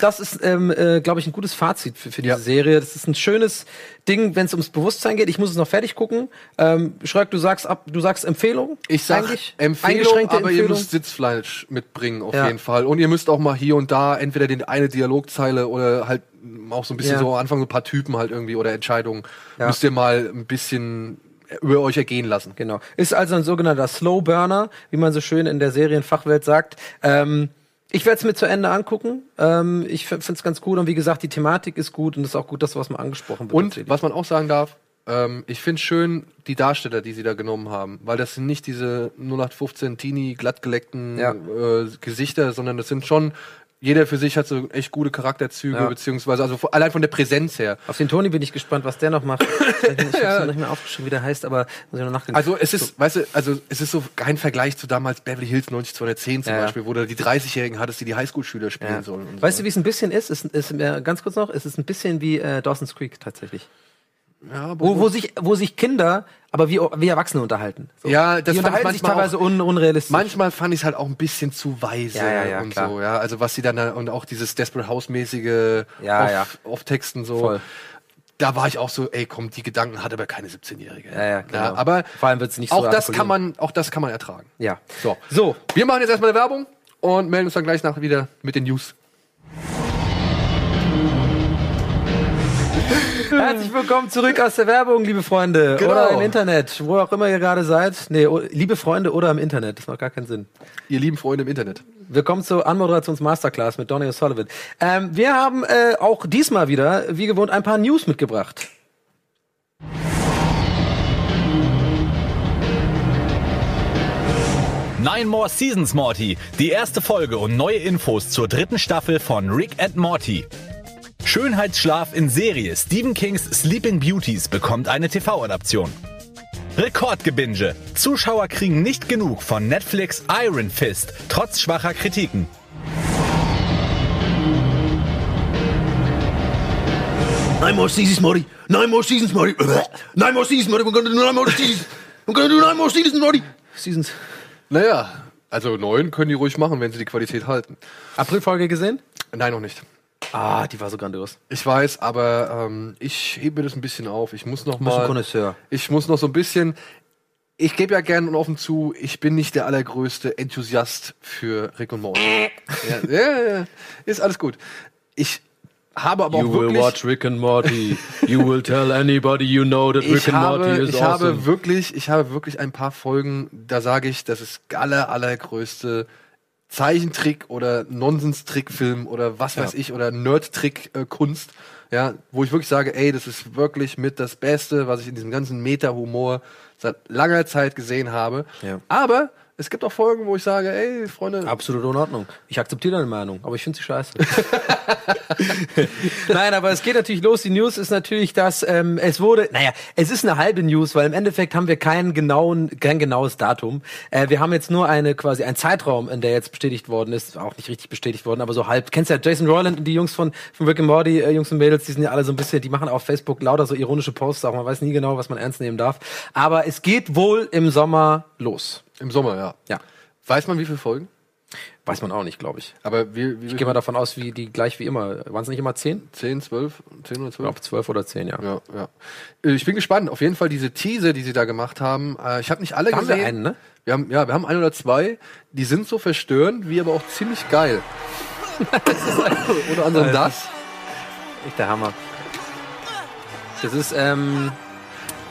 das ist, ähm, äh, glaube ich, ein gutes Fazit für, für diese Ja. Serie. Das ist ein schönes Ding, wenn es ums Bewusstsein geht. Ich muss es noch fertig gucken. Ähm, Schröck, du sagst ab, du sagst Empfehlung. Ich sag Eigentlich Empfehlung, aber ihr Empfehlung. müsst Sitzfleisch mitbringen auf Ja. jeden Fall. Und ihr müsst auch mal hier und da entweder den eine Dialogzeile oder halt auch so ein bisschen Ja. so am Anfang so ein paar Typen halt irgendwie oder Entscheidungen Ja. müsst ihr mal ein bisschen über euch ergehen lassen. Genau. Ist also ein sogenannter Slow Burner, wie man so schön in der Serienfachwelt sagt. Ähm, ich werde es mir zu Ende angucken. Ähm, ich finde es ganz gut und wie gesagt, die Thematik ist gut und es ist auch gut, dass was mal angesprochen wird. Und was man auch sagen darf, ähm, ich finde schön die Darsteller, die sie da genommen haben, weil das sind nicht diese 0815 Teenie glattgeleckten Ja. äh, Gesichter, sondern das sind schon jeder für sich hat so echt gute Charakterzüge, Ja. beziehungsweise also allein von der Präsenz her. Auf den Toni bin ich gespannt, was der noch macht. <laughs> Ich habe noch nicht mehr aufgeschrieben, wie der heißt, aber muss ich noch nachdenken. Also es ist, weißt du, also es ist so kein Vergleich zu damals Beverly Hills 90210 zum Ja, ja. Beispiel, wo du die 30-Jährigen hattest, die die Highschool-Schüler spielen ja. sollen. Und Weißt so. du, wie es ein bisschen ist? ist, ist äh, ganz kurz noch, es ist ein bisschen wie äh, Dawson's Creek tatsächlich. Ja, Wo, wo, sich, wo sich Kinder, aber wie, wie Erwachsene unterhalten. So. Ja, das die fand ich unterhalten sich teilweise un, unrealistisch. Manchmal fand ich es halt auch ein bisschen zu weise Ja, ja, ja, und klar. so, ja. Also was sie dann da, und auch dieses Desperate House-mäßige Ja, Off- ja. Off-Texten so. Voll. Da war ich auch so, ey, komm, die Gedanken hat aber keine 17-Jährige. Ja, ja, genau. aber Vor allem wird's nicht so auch das kann man, auch das kann man ertragen. Ja. So. So, Wir machen jetzt erstmal eine Werbung und melden uns dann gleich nach wieder mit den News. Herzlich willkommen zurück aus der Werbung, liebe Freunde. Genau. Oder im Internet, wo auch immer ihr gerade seid. Nee, liebe Freunde oder im Internet. Das macht gar keinen Sinn. Ihr lieben Freunde im Internet. Willkommen zur Anmoderations-Masterclass mit Donny O'Sullivan. Ähm, wir haben äh, auch diesmal wieder, wie gewohnt, ein paar News mitgebracht. Nine More Seasons Morty, die erste Folge und neue Infos zur dritten Staffel von Rick and Morty. Schönheitsschlaf in Serie Stephen Kings Sleeping Beauties bekommt eine TV-Adaption. Rekordgebinge. Zuschauer kriegen nicht genug von Netflix Iron Fist, trotz schwacher Kritiken. Nine more seasons, Morty. Nine more seasons, Morty. Nine more seasons, Morty. We're gonna do nine more seasons. We're gonna do nine more seasons, Morty. Seasons. Naja, also neun können die ruhig machen, wenn sie die Qualität halten. Aprilfolge gesehen? Nein, noch nicht. Ah, die war so grandios. Ich weiß, aber ähm, ich hebe mir das ein bisschen auf. Ich muss noch mal. Ich muss noch so ein bisschen. Ich gebe ja gern und offen zu, ich bin nicht der allergrößte Enthusiast für Rick und Morty. ja, ja, ja, ist alles gut. Ich habe aber auch wirklich. Rick and Morty. You will tell anybody you know that ich habe, ich habe wirklich, ich habe wirklich ein paar Folgen, da sage ich, das ist aller, allergrößte Zeichentrick oder Nonsens-Trickfilm oder was weiß ich oder Nerd-Trick-Kunst, ja, wo ich wirklich sage, ey, das ist wirklich mit das Beste, was ich in diesem ganzen Meta-Humor seit langer Zeit gesehen habe. Ja. Aber es gibt auch Folgen, wo ich sage, ey, Freunde, Absolut in Ordnung. Ich akzeptiere deine Meinung, aber ich finde sie scheiße. <laughs> Nein, aber es geht natürlich los. Die News ist natürlich, dass ähm, es wurde, naja, es ist eine halbe News, weil im Endeffekt haben wir keinen genauen, kein genaues Datum. Äh, wir haben jetzt nur eine quasi einen Zeitraum, in der jetzt bestätigt worden ist, auch nicht richtig bestätigt worden, aber so halb. Kennst ja Jason Roiland und die Jungs von, von Rick and Morty, äh, Jungs und Mädels, die sind ja alle so ein bisschen, die machen auf Facebook lauter so ironische Posts, auch man weiß nie genau, was man ernst nehmen darf. Aber es geht wohl im Sommer los. Im Sommer, ja. Ja. Weiß man, wie viele Folgen? Weiß man auch nicht, glaube ich. Aber wie, wie Ich gehe mal davon aus, wie die gleich wie immer. Waren es nicht immer zehn? 10, 12, 10 oder 12? Ich glaube zwölf oder zehn, ja. Ja, ja. Äh, Ich bin gespannt. Auf jeden Fall diese Teaser, die sie da gemacht haben. Äh, Ich habe nicht alle Da haben wir gesehen. einen, ne? Wir haben, ja, wir haben ein oder zwei. Die sind so verstörend, wie aber auch ziemlich geil. <laughs> Unter anderem das. Echt der Hammer. Das ist, ähm,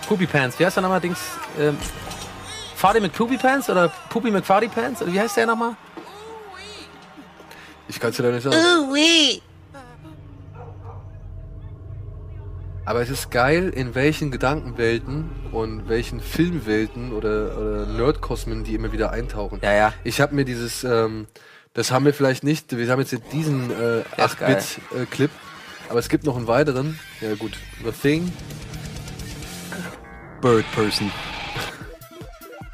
Poopy Pants. Wie heißt der nochmal, Dings? Ähm, Farty McPoopy Pants oder Poopy McFarty Pants? Oder wie heißt der nochmal? Ich kann es dir da nicht sagen. Aber es ist geil, in welchen Gedankenwelten und welchen Filmwelten oder, oder Nerdkosmen die immer wieder eintauchen. Ja, ja. Ich habe mir dieses, ähm, das haben wir vielleicht nicht, wir haben jetzt diesen äh, Der ist geil. 8-Bit-Clip, aber es gibt noch einen weiteren. Ja gut, The Thing. Bird Person.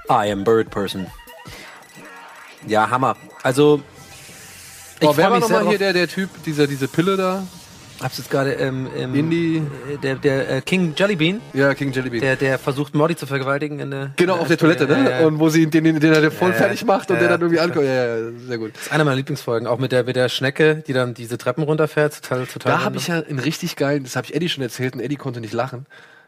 I am Bird Person. Ja, Hammer. Also, ich Oh, wer war nochmal hier der, der Typ, dieser, diese Pille da? Hab's jetzt gerade ähm, im Indie. äh, der, der äh, King Jellybean, Ja, King Jellybean. der, der versucht Morty zu vergewaltigen in der genau, in auf der Toilette, ne? Ja, ja. Und wo sie den, den, den er voll Ja, fertig macht und der dann irgendwie ankommt. Ja, ja, sehr gut. Das ist eine meiner Lieblingsfolgen, auch mit der mit der Schnecke, die dann diese Treppen runterfährt, total total. Da habe ich ja einen richtig geilen, das habe ich Eddie schon erzählt und Eddie konnte nicht lachen.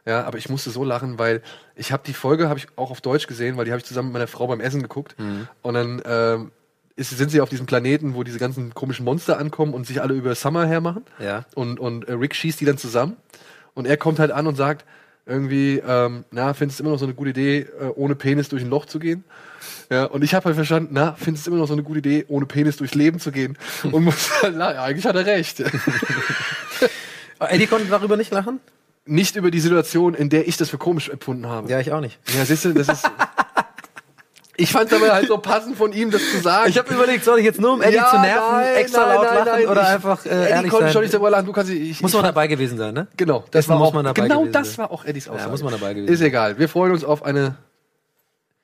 Ja, aber ich musste so lachen, weil ich habe die Folge habe ich auch auf Deutsch gesehen, weil die habe ich zusammen mit meiner Frau beim Essen geguckt und dann ähm, ist, sind sie auf diesem Planeten, wo diese ganzen komischen Monster ankommen und sich alle über Summer hermachen. Ja. Und und äh, Rick schießt die dann zusammen und er kommt halt an und sagt irgendwie, ähm, na, findest du immer noch so eine gute Idee, äh, ohne Penis durch ein Loch zu gehen? Ja, und ich habe halt verstanden, na, findest du immer noch so eine gute Idee, ohne Penis durchs Leben zu gehen? <laughs> Und muss halt, <laughs> na, eigentlich hat er recht. <laughs> Eddie konnte darüber nicht lachen? Nicht über die Situation, in der ich das für komisch empfunden habe. Ja, ich auch nicht. Ja, siehst du, das ist. <laughs> ich fand aber halt so passend von ihm, das zu sagen. Ich habe überlegt, soll ich jetzt nur um Eddie Ja, zu nerven, nein, extra nein, laut nein, lachen oder ich- einfach äh, Eddie ehrlich konnte sein? schon nicht darüber lachen. Du kannst, ich, muss ich man dabei gewesen sein, ne? Genau, das war auch, genau das war auch Eddies Aussage. muss man dabei gewesen Ist egal. Wir freuen uns auf eine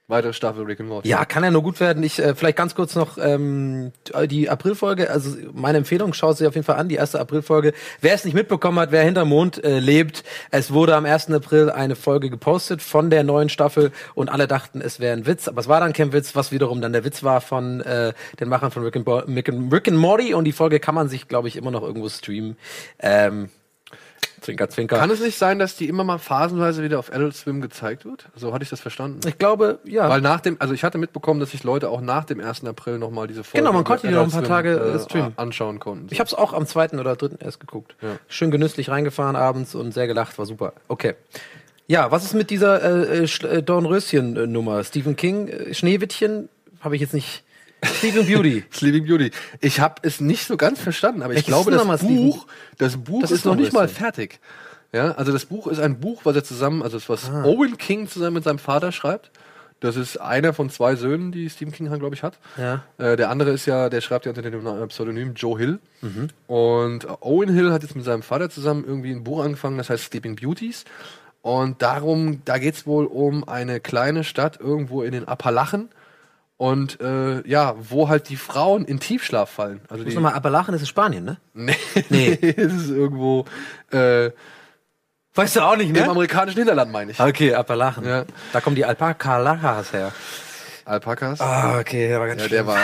weitere Staffel Rick and Morty. Ja, kann ja nur gut werden. Ich äh, vielleicht ganz kurz noch ähm, die Aprilfolge. Also meine Empfehlung, schaut sie auf jeden Fall an. Die erste Aprilfolge. Wer es nicht mitbekommen hat, wer hinterm Mond äh, lebt, es wurde am 1. April eine Folge gepostet von der neuen Staffel und alle dachten, es wäre ein Witz, aber es war dann kein Witz, was wiederum dann der Witz war von äh, den Machern von Rick and, Bo Rick and Morty und die Folge kann man sich, glaube ich, immer noch irgendwo streamen. Ähm, zwinker, zwinker. Kann es nicht sein, dass die immer mal phasenweise wieder auf Adult Swim gezeigt wird? So hatte ich das verstanden. ich glaube, ja. Weil nach dem, also ich hatte mitbekommen, dass sich Leute auch nach dem 1. April nochmal diese Folge Genau, man konnte die noch ein paar Adult Tage, äh, Swim, streamen. anschauen konnten. Ich habe es auch am zweiten oder dritten erst geguckt. Ja. Schön genüsslich reingefahren abends und sehr gelacht, war super. Okay. Ja, was ist mit dieser äh, äh, äh, Dornröschen-Nummer? Stephen King, äh, Schneewittchen, habe ich jetzt nicht. Sleeping Beauty. <laughs> Sleeping Beauty. Ich habe es nicht so ganz verstanden, aber ich Welches glaube, ist das Buch, das Buch Das ist, ist noch nicht mal fertig. Ja, also das Buch ist ein Buch, was er zusammen, also das, was Ah. Owen King zusammen mit seinem Vater schreibt. Das ist einer von zwei Söhnen, die Stephen King, glaube ich, hat. Ja. Äh, der andere ist ja, der schreibt ja unter dem Pseudonym Joe Hill. Mhm. Und Owen Hill hat jetzt mit seinem Vater zusammen irgendwie ein Buch angefangen, das heißt Sleeping Beauties. Und darum, da geht's wohl um eine kleine Stadt irgendwo in den Appalachen. Und äh, ja, wo halt die Frauen in Tiefschlaf fallen. Also Muss nochmal, Appalachen ist in Spanien, ne? <laughs> Nee, Nee. <laughs> es ist irgendwo äh, Weißt du auch nicht, im amerikanischen Hinterland, meine ich. Okay, Appalachen. Ja. Da kommen die Alpakalachas her. Alpakas. Ah, okay, der war ganz ja, schlimm. der war.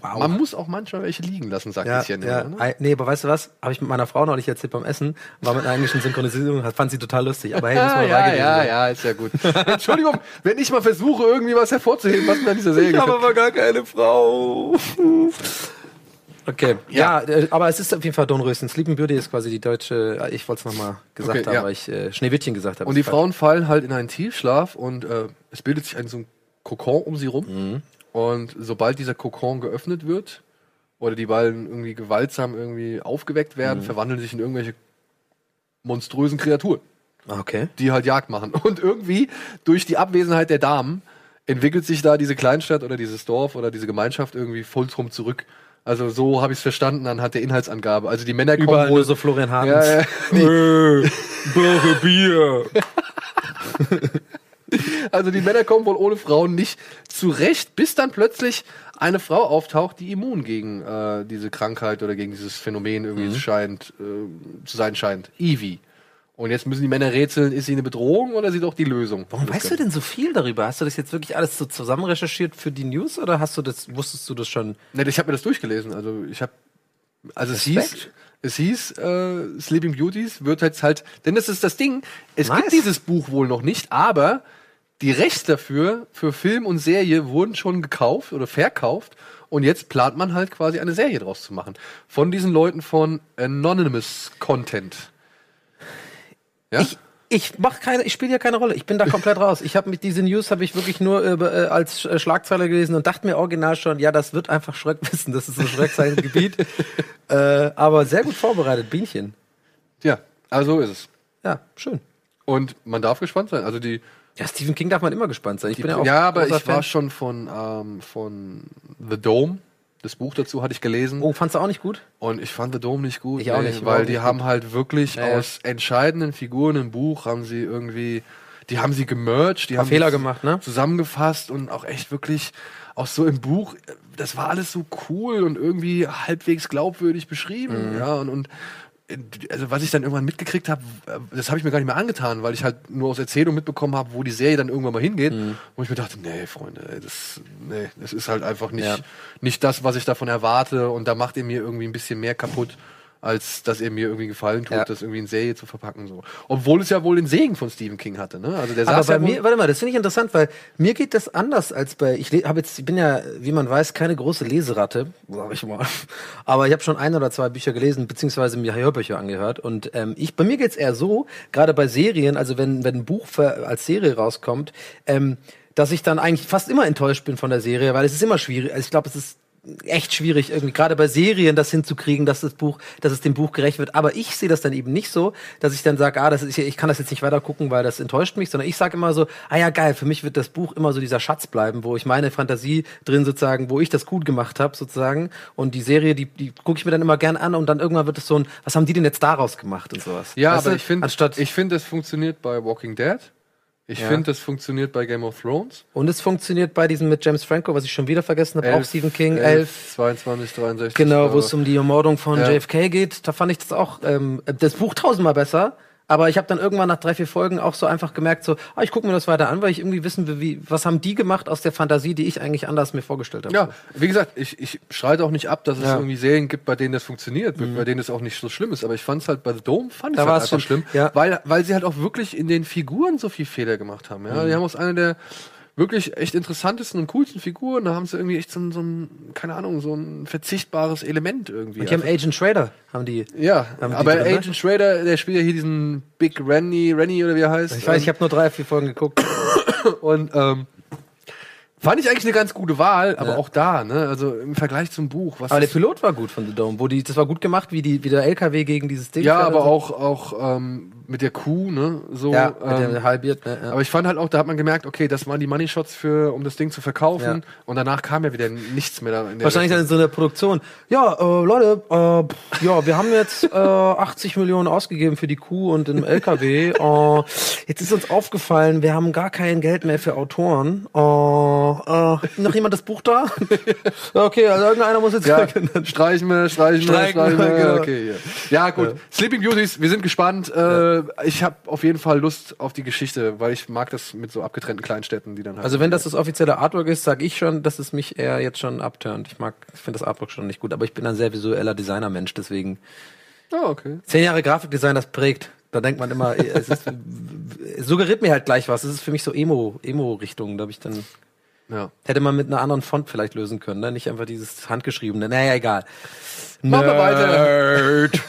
Wow. Man muss auch manchmal welche liegen lassen, sagt Ja, hier ja. ne? Nee, aber weißt du was? Habe ich mit meiner Frau neulich erzählt beim Essen, war mit einer englischen Synchronisierung, hat- fand sie total lustig. Aber hey, muss Ja, man dabei ja, gewesen ja, sein. ja, ist ja gut. Entschuldigung, wenn ich mal versuche, irgendwie was hervorzuheben, was mir an dieser Serie Ich habe aber gar keine Frau. Okay, ja, äh, aber es ist auf jeden Fall Dornröschen. Sleeping Beauty ist quasi die deutsche, äh, ich wollte es nochmal gesagt Okay, haben, ja. weil ich äh, Schneewittchen gesagt habe. Und die. Frauen fallen halt in einen Tiefschlaf und äh, es bildet sich ein so ein Kokon um sie rum. Mhm. Und sobald dieser Kokon geöffnet wird oder die beiden irgendwie gewaltsam irgendwie aufgeweckt Mhm. werden, verwandeln sie sich in irgendwelche monströsen Kreaturen. Okay. die halt Jagd machen. Und irgendwie durch die Abwesenheit der Damen entwickelt sich da diese Kleinstadt oder dieses Dorf oder diese Gemeinschaft irgendwie vollkommen zurück. Also so habe ich es verstanden anhand der Inhaltsangabe. Also die Männer kommen Überall wohl nur so Florian ja, Hartens. ja, Äh, <laughs> <laughs> Bier. <laughs> also die Männer kommen wohl ohne Frauen nicht zurecht, bis dann plötzlich eine Frau auftaucht, die immun gegen äh, diese Krankheit oder gegen dieses Phänomen irgendwie Mhm. scheint äh, zu sein scheint. Evie. Und jetzt müssen die Männer rätseln, ist sie eine Bedrohung oder ist sie doch die Lösung? Warum weißt du denn so viel darüber? Hast du das jetzt wirklich alles so zusammen recherchiert für die News oder hast du das, wusstest du das schon? Ne, ich habe mir das durchgelesen. Also ich habe, also es Respekt. hieß, es hieß, äh, Sleeping Beauties wird jetzt halt, denn das ist das Ding. Es Nice. gibt dieses Buch wohl noch nicht, aber die Rechte dafür für Film und Serie wurden schon gekauft oder verkauft und jetzt plant man halt quasi eine Serie draus zu machen von diesen Leuten von Anonymous Content. Ja? Ich, ich mach keine, ich spiele ja keine Rolle. Ich bin da komplett raus. Ich habe mit diese News habe ich wirklich nur äh, äh, als Sch- Schlagzeile gelesen und dachte mir original schon, ja, das wird einfach Schreck wissen. Das ist so Schreck sein Gebiet. <laughs> Äh, aber sehr gut vorbereitet, Bienchen. ja, also ist es. Ja, schön. Und man darf gespannt sein. Also die, Ja, Stephen King darf man immer gespannt sein. Ich bin ja auch ja, aber ich war Fan. schon von, ähm, von The Dome. Das Buch dazu hatte ich gelesen. Oh, fandst du auch nicht gut? Und ich fand The Dome nicht gut. Ich auch nicht, Weil überhaupt die nicht haben gut. halt wirklich Ja, aus entscheidenden Figuren im Buch haben sie irgendwie, die haben sie gemerged, die haben Fehler sie gemacht, ne? Zusammengefasst und auch echt wirklich, auch so im Buch, das war alles so cool und irgendwie halbwegs glaubwürdig beschrieben. Mhm. Ja, und, und also was ich dann irgendwann mitgekriegt habe, das habe ich mir gar nicht mehr angetan, weil ich halt nur aus Erzählung mitbekommen habe, wo die Serie dann irgendwann mal hingeht. Mhm. Wo ich mir dachte, nee, Freunde, das, nee, das ist halt einfach nicht, Ja. nicht das, was ich davon erwarte. Und da macht ihr mir irgendwie ein bisschen mehr kaputt, als dass ihr mir irgendwie gefallen tut, Ja. das irgendwie in Serie zu verpacken. So. Obwohl es ja wohl den Segen von Stephen King hatte. Ne? Also der Aber bei ja mir, warte mal, das finde ich interessant, weil mir geht das anders als bei, ich habe jetzt, ich bin ja, wie man weiß, keine große Leseratte, sag ich mal. Aber ich habe schon ein oder zwei Bücher gelesen, beziehungsweise mir Hörbücher angehört. Und ähm, ich, bei mir geht's eher so, gerade bei Serien, also wenn, wenn ein Buch für, als Serie rauskommt, ähm, dass ich dann eigentlich fast immer enttäuscht bin von der Serie, weil es ist immer schwierig. Also ich glaube, es ist echt schwierig, irgendwie gerade bei Serien das hinzukriegen, dass das Buch, dass es dem Buch gerecht wird. Aber ich sehe das dann eben nicht so, dass ich dann sage, ah, das ist, ich kann das jetzt nicht weiter gucken, weil das enttäuscht mich, sondern ich sage immer so, ah ja, geil, für mich wird das Buch immer so dieser Schatz bleiben, wo ich meine Fantasie drin sozusagen, wo ich das gut gemacht habe, sozusagen. Und die Serie, die, die gucke ich mir dann immer gern an und dann irgendwann wird es so ein, was haben die denn jetzt daraus gemacht und sowas. Ja, Weißt aber du? ich finde, ich finde, das funktioniert bei Walking Dead. Ich Ja. finde, das funktioniert bei Game of Thrones. und es funktioniert bei diesem mit James Franco, was ich schon wieder vergessen habe, auch Stephen King, elf. 22, 63. Genau, wo es um die Ermordung von Ja. JFK geht. Da fand ich das auch, ähm, das Buch tausendmal besser. Aber ich habe dann irgendwann nach drei, vier Folgen auch so einfach gemerkt, so, ah, ich gucke mir das weiter an, weil ich irgendwie wissen will, wie, was haben die gemacht aus der Fantasie, die ich eigentlich anders mir vorgestellt habe. Ja, wie gesagt, ich, ich streite auch nicht ab, dass es Ja. Mhm. irgendwie Serien gibt, bei denen das funktioniert, bei denen es auch nicht so schlimm ist. Aber ich fand es halt bei The Dome, fand ich Da halt einfach schlimm. schlimm, Ja. weil, weil sie halt auch wirklich in den Figuren so viel Fehler gemacht haben. Mhm. Ja? Die haben aus einer der wirklich echt interessantesten und coolsten Figuren, da haben sie irgendwie echt so ein, so ein keine Ahnung, so ein verzichtbares Element irgendwie. Und die haben Agent Schrader, haben die. ja, haben die aber drin, ne? Agent Schrader, der spielt ja hier diesen Big Rennie, Rennie oder wie er heißt. Ich weiß, ich habe nur drei, vier Folgen geguckt. <coughs> Und ähm, fand ich eigentlich eine ganz gute Wahl, aber Ja. auch da, ne? Also im Vergleich zum Buch, was Aber der Pilot war gut von The Dome, wo die, das war gut gemacht, wie die, wie der LKW gegen dieses Ding. ja, aber so. auch auch ähm, mit der Kuh, ne? So. Ja, mit ähm, der halbiert, ne? Ja. aber ich fand halt auch, da hat man gemerkt, okay, das waren die Money Shots für, um das Ding zu verkaufen. Ja. Und danach kam ja wieder nichts mehr da. In der Wahrscheinlich dann Richtung. in so einer Produktion. Ja, äh, Leute, äh, ja, wir haben jetzt äh, <laughs> 80 Millionen ausgegeben für die Kuh und den LKW. Äh, jetzt ist uns aufgefallen, wir haben gar kein Geld mehr für Autoren. Äh, äh, noch jemand das Buch da? Ja, <laughs> okay, also irgendeiner muss jetzt Ja, Dann- streichen wir, streichen wir, Streichen streichen wir. wir, genau. Okay, ja. ja gut. Sleeping Beauties, wir sind gespannt. Äh, ich habe auf jeden Fall Lust auf die Geschichte, weil ich mag das mit so abgetrennten Kleinstädten, die dann halt. Also wenn das das offizielle Artwork ist, sage ich schon, dass es mich eher jetzt schon abturnt. Ich mag, ich finde das Artwork schon nicht gut, aber ich bin ein sehr visueller Designer-Mensch, deswegen Ah, okay. Zehn Jahre Grafikdesign, das prägt. Da denkt man immer, <laughs> es, ist, es suggeriert mir halt gleich was. Es ist für mich so Emo, Emo-Richtung. Da habe ich dann, Ja. hätte man mit einer anderen Font vielleicht lösen können, ne? Nicht einfach dieses handgeschriebene. Naja, egal. Machen wir Nerd.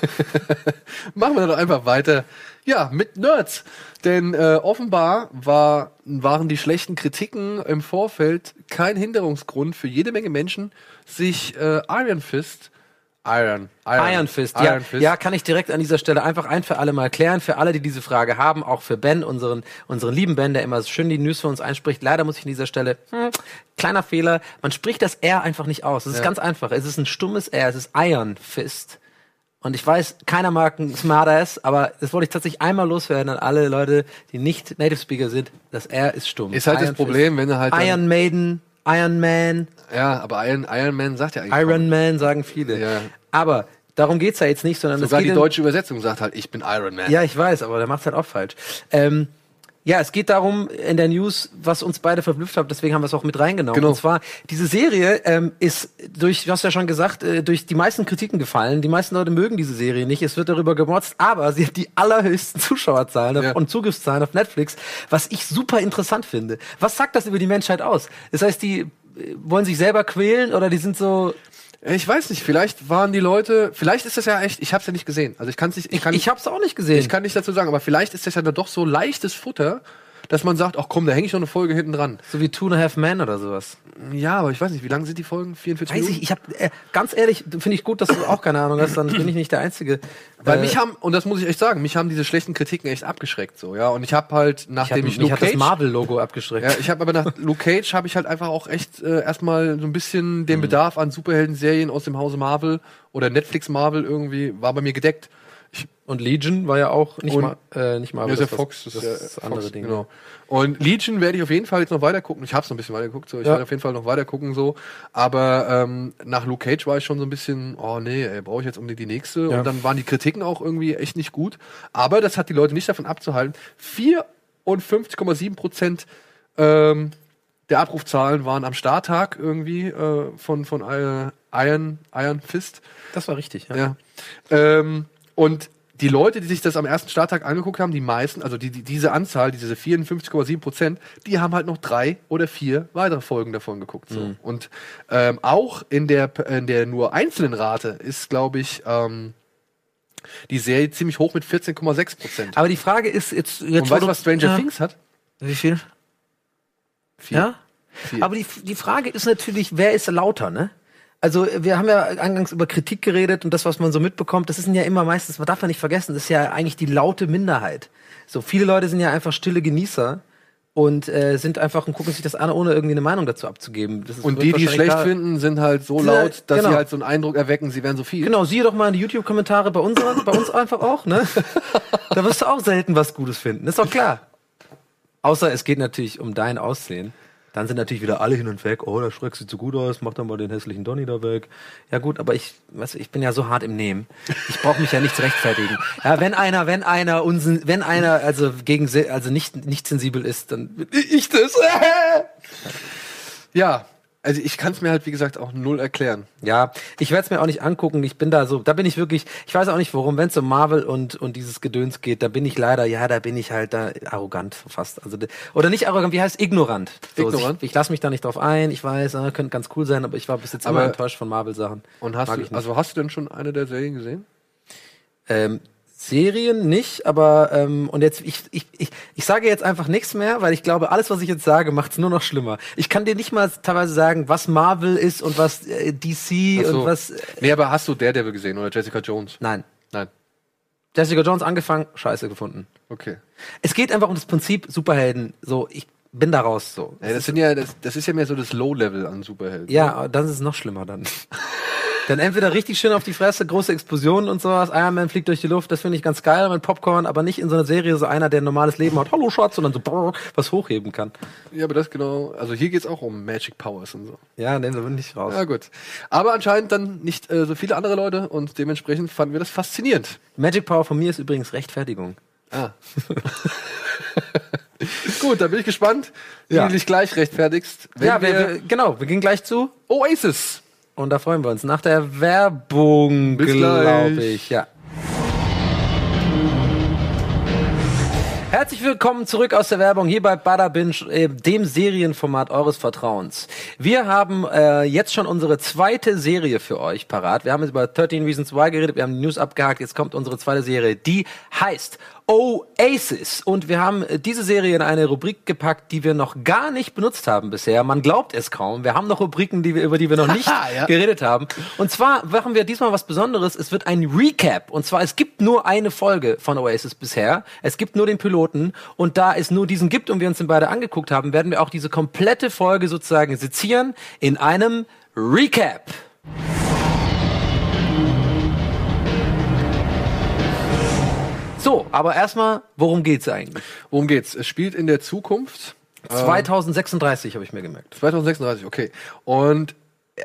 <laughs> Machen wir doch einfach weiter. Ja, mit Nerds. Denn äh, offenbar war, waren die schlechten Kritiken im Vorfeld kein Hinderungsgrund für jede Menge Menschen, sich äh, Iron Fist, Iron, Iron Fist, ja, ja, kann ich direkt an dieser Stelle einfach ein für alle mal klären, für alle, die diese Frage haben, auch für Ben, unseren, unseren lieben Ben, der immer so schön die News für uns einspricht. Leider muss ich an dieser Stelle, hm, kleiner Fehler, man spricht das R einfach nicht aus. Es ist Ja. ganz einfach. Es ist ein stummes R, es ist Iron Fist. Und ich weiß, keiner mag ein Smartass, aber das wollte ich tatsächlich einmal loswerden an alle Leute, die nicht Native Speaker sind. Das R ist stumm. Ist halt das Iron Problem, wenn du halt Iron Maiden, Iron Man, Ja, aber Iron, Iron Man sagt ja eigentlich Iron Man sagen viele. Ja. Aber darum geht's ja jetzt nicht, sondern Sogar es geht die deutsche Übersetzung sagt halt, ich bin Iron Man. Ja, ich weiß, aber der macht's halt auch falsch. Ähm, ja, es geht darum in der News, was uns beide verblüfft hat, deswegen haben wir es auch mit reingenommen. Genau. Und zwar, diese Serie ähm, ist durch, du hast ja schon gesagt, äh, durch die meisten Kritiken gefallen. Die meisten Leute mögen diese Serie nicht. Es wird darüber gemotzt, aber sie hat die allerhöchsten <laughs> Zuschauerzahlen Ja. und Zugriffszahlen auf Netflix, was ich super interessant finde. Was sagt das über die Menschheit aus? Das heißt, die äh, wollen sich selber quälen oder die sind so. Ich weiß nicht, vielleicht waren die Leute, vielleicht ist das ja echt, ich hab's ja nicht gesehen. Also ich kann's nicht, ich Ich, kann ich hab's auch nicht gesehen. Ich kann nicht dazu sagen, aber vielleicht ist das ja dann doch so leichtes Futter, dass man sagt, ach komm, da hänge ich noch eine Folge hinten dran. so wie Two and a Half Men oder sowas. Ja, aber ich weiß nicht, wie lang sind die Folgen? 44 Weiß Minuten? ich, ich habe äh, ganz ehrlich, finde ich gut, dass du auch keine Ahnung hast, dann bin ich nicht der Einzige. Weil Äh, mich haben, und das muss ich echt sagen, mich haben diese schlechten Kritiken echt abgeschreckt, so, ja. Und ich habe halt, ich nachdem hab, ich, Luke hat das Cage, Marvel-Logo abgeschreckt. ja, ich habe aber nach <laughs> Luke Cage habe ich halt einfach auch echt äh, erstmal so ein bisschen Mhm. den Bedarf an Superhelden-Serien aus dem Hause Marvel oder Netflix Marvel irgendwie war bei mir gedeckt. Und Legion war ja auch nicht Und- mal, äh, nicht mal, Ja, das, Fox, das, das das, ist ja andere Fox, Ding. Genau. Und Legion werde ich auf jeden Fall jetzt noch weiter gucken. Ich habe es noch ein bisschen weiter geguckt, so. ich Ja. werde auf jeden Fall noch weiter gucken, so. Aber ähm, nach Luke Cage war ich schon so ein bisschen, oh nee, brauche ich jetzt unbedingt die nächste. Ja. Und dann waren die Kritiken auch irgendwie echt nicht gut. Aber das hat die Leute nicht davon abzuhalten. 54,7 Prozent ähm, der Abrufzahlen waren am Starttag irgendwie äh, von, von äh, Iron, Iron Fist. Das war richtig, ja. Ja. Ähm, und die Leute, die sich das am ersten Starttag angeguckt haben, die meisten, also die, die, diese Anzahl, diese 54,7 Prozent, die haben halt noch drei oder vier weitere Folgen davon geguckt. So. Und ähm, auch in der, in der nur einzelnen Rate ist, glaube ich, ähm, die Serie ziemlich hoch mit 14,6 Prozent. Aber die Frage ist jetzt, jetzt Und weißt du, was Stranger ja. Things hat? Wie viel? Vier. Ja? Vier. Aber die, die Frage ist natürlich, wer ist lauter, ne? Also wir haben ja eingangs über Kritik geredet und das, was man so mitbekommt, das sind ja immer meistens, man darf ja nicht vergessen, das ist ja eigentlich die laute Minderheit. So viele Leute sind ja einfach stille Genießer und äh, sind einfach und gucken sich das an, ohne irgendwie eine Meinung dazu abzugeben. Ist- Und die, die es schlecht da- finden, sind halt so laut, dass genau. sie halt so einen Eindruck erwecken, sie wären so viel. Genau, siehe doch mal in die YouTube-Kommentare bei unseren, bei uns einfach auch, ne? Da wirst du auch selten was Gutes finden, ist doch klar. Außer es geht natürlich um dein Aussehen. Dann sind natürlich wieder alle hin und weg. Oh, der Schreck sieht so gut aus, mach doch mal den hässlichen Donny da weg. Ja gut, aber ich, weißt du, ich bin ja so hart im Nehmen. Ich brauche mich ja nicht zu rechtfertigen. <laughs> Ja, wenn einer, wenn einer unsen, wenn einer also gegen, also nicht nicht sensibel ist, dann bin ich das. <laughs> Ja, also ich kann es mir halt, wie gesagt, auch null erklären. Ja, ich werde es mir auch nicht angucken. Ich bin da so, da bin ich wirklich, ich weiß auch nicht warum, wenn es um Marvel und, und dieses Gedöns geht, da bin ich leider, ja, da bin ich halt da arrogant fast. Also, oder nicht arrogant, wie heißt ignorant? So, Ignorant? Ich, ich lasse mich da nicht drauf ein. Ich weiß, äh, könnte ganz cool sein, aber ich war bis jetzt immer Aber- enttäuscht von Marvel-Sachen. Und hast Mag du, also hast du denn schon eine der Serien gesehen? Ähm, Serien nicht, aber ähm, und jetzt ich, ich, ich, ich sage jetzt einfach nichts mehr, weil ich glaube, alles, was ich jetzt sage, macht es nur noch schlimmer. Ich kann dir nicht mal teilweise sagen, was Marvel ist und was äh, DC so. und was. Äh, Nee, aber hast du Daredevil gesehen oder Jessica Jones? nein. Nein. Jessica Jones angefangen, scheiße gefunden. Okay. Es geht einfach um das Prinzip Superhelden. So, ich bin da raus. So. Ja, das sind ja, das, das ist ja mehr so das Low-Level an Superhelden. Ja, dann ist es noch schlimmer dann. <laughs> dann entweder richtig schön auf die Fresse, große Explosionen und sowas. Iron Man fliegt durch die Luft, das finde ich ganz geil mit Popcorn, aber nicht in so einer Serie so einer, der ein normales Leben hat. Hallo Schatz, sondern so brrr, was hochheben kann. Ja, aber das genau. Also hier geht's auch um Magic Powers und so. Ja, nehmen wir nicht raus. Ja, gut. Aber anscheinend dann nicht äh, so viele andere Leute und dementsprechend fanden wir das faszinierend. Magic Power von mir ist übrigens Rechtfertigung. Ah. <laughs> gut, da bin ich gespannt, wie Ja. du dich gleich rechtfertigst. Ja, wir, wir, genau, wir gehen gleich zu Oasis. Und da freuen wir uns. Nach der Werbung, glaube ich. Ja. Herzlich willkommen zurück aus der Werbung hier bei Bada Binge, äh, dem Serienformat eures Vertrauens. Wir haben äh, jetzt schon unsere zweite Serie für euch parat. Wir haben jetzt über 13 Reasons Why geredet, wir haben die News abgehakt, jetzt kommt unsere zweite Serie, die heißt Oasis. Und wir haben äh, diese Serie in eine Rubrik gepackt, die wir noch gar nicht benutzt haben bisher. Man glaubt es kaum. Wir haben noch Rubriken, die wir, über die wir noch <laughs> nicht Ja. geredet haben. Und zwar machen wir diesmal was Besonderes. Es wird ein Recap. Und zwar, es gibt nur eine Folge von Oasis bisher. Es gibt nur den Piloten. Und da es nur diesen gibt und wir uns den beide angeguckt haben, werden wir auch diese komplette Folge sozusagen sezieren in einem Recap. So, aber erstmal, worum geht's eigentlich? Worum geht's? Es spielt in der Zukunft. 2036 habe ich mir gemerkt. 2036, okay. Und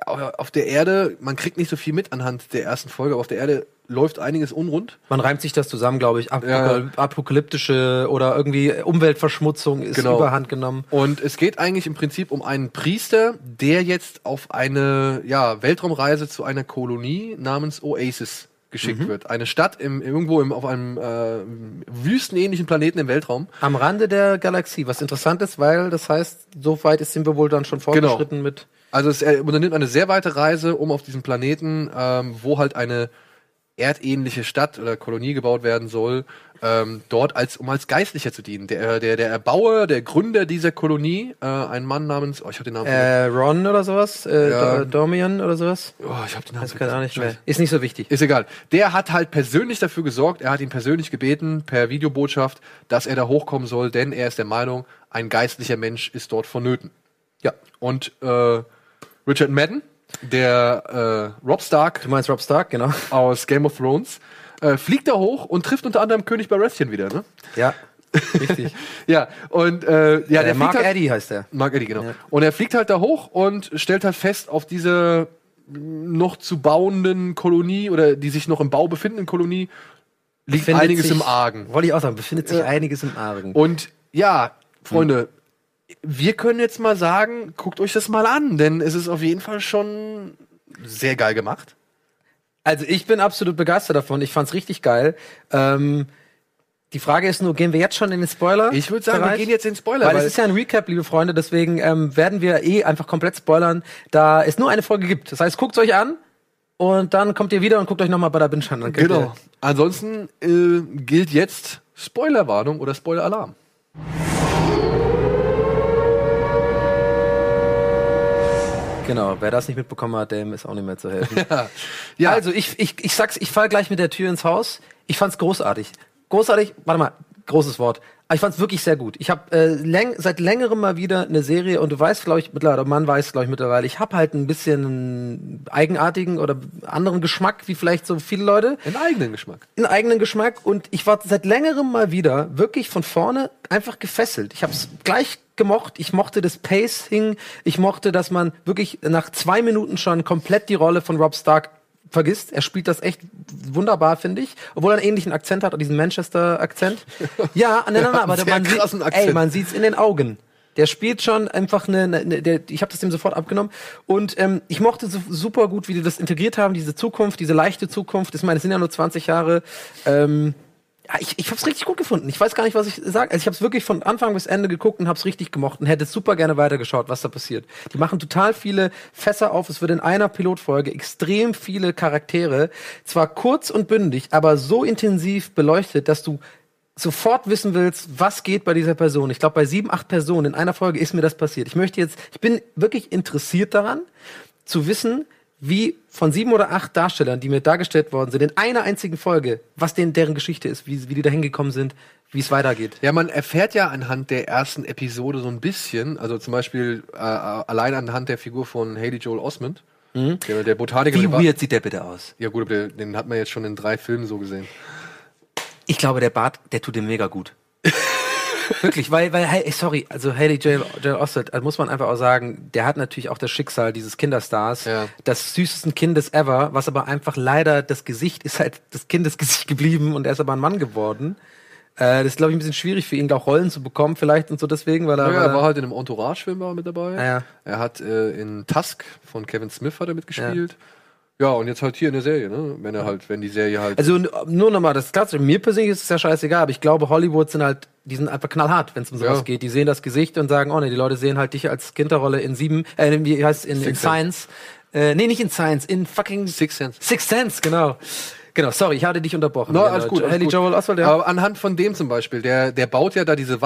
auf der Erde, man kriegt nicht so viel mit anhand der ersten Folge, aber auf der Erde läuft einiges unrund. Man reimt sich das zusammen, glaube ich. Apokal Ja. Apokalyptische oder irgendwie Umweltverschmutzung ist Genau. überhand genommen. Und es geht eigentlich im Prinzip um einen Priester, der jetzt auf eine ja, Weltraumreise zu einer Kolonie namens Oasis geschickt wird. Eine Stadt im, irgendwo im, auf einem äh, wüstenähnlichen Planeten im Weltraum. Am Rande der Galaxie, was interessant ist, weil das heißt, so weit sind wir wohl dann schon fortgeschritten mit. Also es er unternimmt eine sehr weite Reise, um auf diesem Planeten, ähm, wo halt eine erdähnliche Stadt oder Kolonie gebaut werden soll, ähm, dort als um als Geistlicher zu dienen. Der, der, der Erbauer, der Gründer dieser Kolonie, äh, ein Mann namens, oh, ich habe den Namen, Äh, Ron oder sowas? Äh, Ja. Do- Domian oder sowas? oh, ich habe den Namen, Das kann auch nicht mehr. Ist nicht so wichtig. Ist egal. Der hat halt persönlich dafür gesorgt, er hat ihn persönlich gebeten, per Videobotschaft, dass er da hochkommen soll, denn er ist der Meinung, ein geistlicher Mensch ist dort vonnöten. Ja. Und äh, Richard Madden, der äh, Rob Stark Du meinst Rob Stark, genau. aus Game of Thrones, äh, fliegt da hoch und trifft unter anderem König Baratheon wieder, ne? Ja, richtig. <laughs> Ja, und äh, ja, äh, der Mark fliegt halt, Eddy heißt der. Mark Eddy, genau. Ja. Und er fliegt halt da hoch und stellt halt fest, auf diese noch zu bauenden Kolonie oder die sich noch im Bau befindenden Kolonie liegt Befindet einiges sich- im Argen. Wollte ich auch sagen, befindet sich einiges im Argen. Und ja, Freunde, wir können jetzt mal sagen, guckt euch das mal an, denn es ist auf jeden Fall schon sehr geil gemacht. Also ich bin absolut begeistert davon. Ich fand's richtig geil. Ähm, die Frage ist nur, gehen wir jetzt schon in den Spoiler? Ich würde sagen, wir gehen jetzt in den Spoiler, Weil, weil- es ist ja ein Recap, liebe Freunde, deswegen ähm, werden wir eh einfach komplett spoilern, da es nur eine Folge gibt. Das heißt, guckt's euch an und dann kommt ihr wieder und guckt euch nochmal bei der Binge an. Genau. ihr- Ansonsten äh, gilt jetzt Spoilerwarnung oder Spoileralarm. Genau, wer das nicht mitbekommen hat, dem ist auch nicht mehr zu helfen. <laughs> Ja, Also ich, ich, ich sag's, ich fall gleich mit der Tür ins Haus. Ich fand's großartig. Großartig, warte mal, großes Wort. Aber ich fand's wirklich sehr gut. Ich habe äh, läng seit längerem mal wieder eine Serie und du weißt, glaube ich, mittlerweile, man weiß, glaube ich, mittlerweile, ich habe halt ein bisschen eigenartigen oder anderen Geschmack, wie vielleicht so viele Leute einen eigenen Geschmack. einen eigenen Geschmack und ich war seit längerem mal wieder wirklich von vorne einfach gefesselt. Ich habe es gleich gemocht. Ich mochte das Pacing. Ich mochte, dass man wirklich nach zwei Minuten schon komplett die Rolle von Rob Stark vergisst. Er spielt das echt wunderbar, finde ich. Obwohl er einen ähnlichen Akzent hat, diesen Manchester-Akzent. <laughs> Ja, nein, nein, nein, aber man sieht, ey, man sieht's in den Augen. Der spielt schon einfach eine, eine der, ich habe das dem sofort abgenommen und ähm, ich mochte so, super gut, wie die das integriert haben, diese Zukunft, diese leichte Zukunft. Ich meine, es sind ja nur 20 Jahre. Ähm, ich, ich habe es richtig gut gefunden. Ich weiß gar nicht, was ich sage. Also ich habe es wirklich von Anfang bis Ende geguckt und habe es richtig gemocht und hätte super gerne weitergeschaut, was da passiert. Die machen total viele Fässer auf. Es wird in einer Pilotfolge extrem viele Charaktere, zwar kurz und bündig, aber so intensiv beleuchtet, dass du sofort wissen willst, was geht bei dieser Person. Ich glaube, bei sieben, acht Personen in einer Folge ist mir das passiert. Ich möchte jetzt, ich bin wirklich interessiert daran, zu wissen, wie von sieben oder acht Darstellern, die mir dargestellt worden sind, in einer einzigen Folge, was denn deren Geschichte ist, wie, wie die da hingekommen sind, wie es weitergeht. Ja, man erfährt ja anhand der ersten Episode so ein bisschen, also zum Beispiel äh, allein anhand der Figur von Haley Joel Osment, der, der Botaniker. der war- sieht der bitte aus? Ja gut, aber den hat man jetzt schon in drei Filmen so gesehen. Ich glaube, der Bart, der tut ihm mega gut. <laughs> Wirklich, weil, weil, hey, sorry, also Haley Joel, Joel Osment, da muss man einfach auch sagen, der hat natürlich auch das Schicksal dieses Kinderstars, Ja. des süßesten Kindes ever, was aber einfach leider, das Gesicht ist halt das Kindesgesicht geblieben und er ist aber ein Mann geworden. Äh, das ist, glaube ich, ein bisschen schwierig für ihn, auch Rollen zu bekommen, vielleicht und so deswegen, weil er. Ja, er war halt in einem Entourage-Film mit dabei. Ah, ja. Er hat äh, in Tusk von Kevin Smith hat er mitgespielt. Ja. Und jetzt halt hier in der Serie, ne? Wenn er halt, wenn die Serie halt. Also nur nochmal, das ist klar, mir persönlich ist es ja scheißegal, aber ich glaube, Hollywood sind halt, die sind einfach knallhart, wenn es um sowas Ja. geht. Die sehen das Gesicht und sagen, oh ne, die Leute sehen halt dich als Kinderrolle in sieben, äh, wie heißt in, in Science. Äh, nee, nicht in Science, in fucking Sixth Sense. Six Sense, genau. Genau, sorry, ich hatte dich unterbrochen. No, alles gut. Haley. Joel Oswald, ja. Aber anhand von dem zum Beispiel, der, der baut ja da diese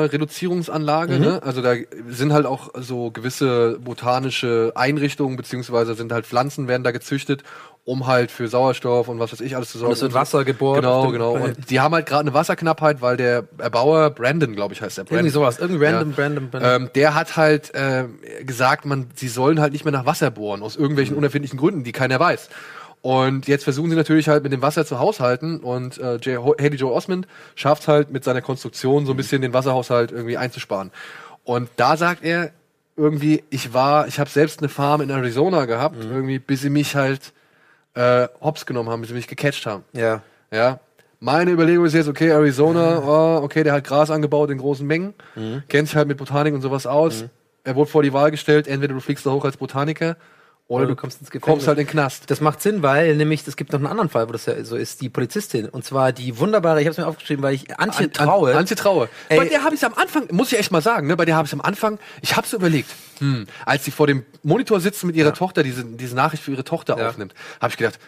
Wasserreduzierungsanlage, Mhm. ne? Also da sind halt auch so gewisse botanische Einrichtungen, beziehungsweise sind halt Pflanzen, werden da gezüchtet, um halt für Sauerstoff und was weiß ich alles zu sorgen. es wird Wasser gebohrt Genau, genau. Und die haben halt gerade eine Wasserknappheit, weil der Erbauer, Brandon, glaube ich, heißt der. Brandon. Irgendwie sowas, irgendwie random, Ja. random, random. Ähm, der hat halt äh, gesagt, man, sie sollen halt nicht mehr nach Wasser bohren, aus irgendwelchen Mhm. unerfindlichen Gründen, die keiner weiß. Und jetzt versuchen sie natürlich halt mit dem Wasser zu haushalten und äh, J. Haley Joe Osmond schafft halt mit seiner Konstruktion so ein bisschen den Wasserhaushalt irgendwie einzusparen. Und da sagt er irgendwie, ich war, ich habe selbst eine Farm in Arizona gehabt, Mhm. irgendwie, bis sie mich halt äh, hops genommen haben, bis sie mich gecatcht haben. ja. Ja. Meine Überlegung ist jetzt, okay, Arizona, oh, okay, der hat Gras angebaut in großen Mengen, kennt sich halt mit Botanik und sowas aus. Er wurde vor die Wahl gestellt, entweder du fliegst da hoch als Botaniker oder, Oder du kommst ins Gefängnis. kommst halt in den Knast. Das macht Sinn, weil nämlich es gibt noch einen anderen Fall, wo das ja so ist, die Polizistin. Und zwar die wunderbare, ich habe es mir aufgeschrieben, weil ich Antje An- Traue. An, Antje Traue. Ey. Bei der habe ich am Anfang, muss ich echt mal sagen, ne, bei der habe ich am Anfang, ich habe so überlegt, hm, als sie vor dem Monitor sitzt mit ihrer Tochter, diese, diese Nachricht für ihre Tochter Ja. aufnimmt, habe ich gedacht,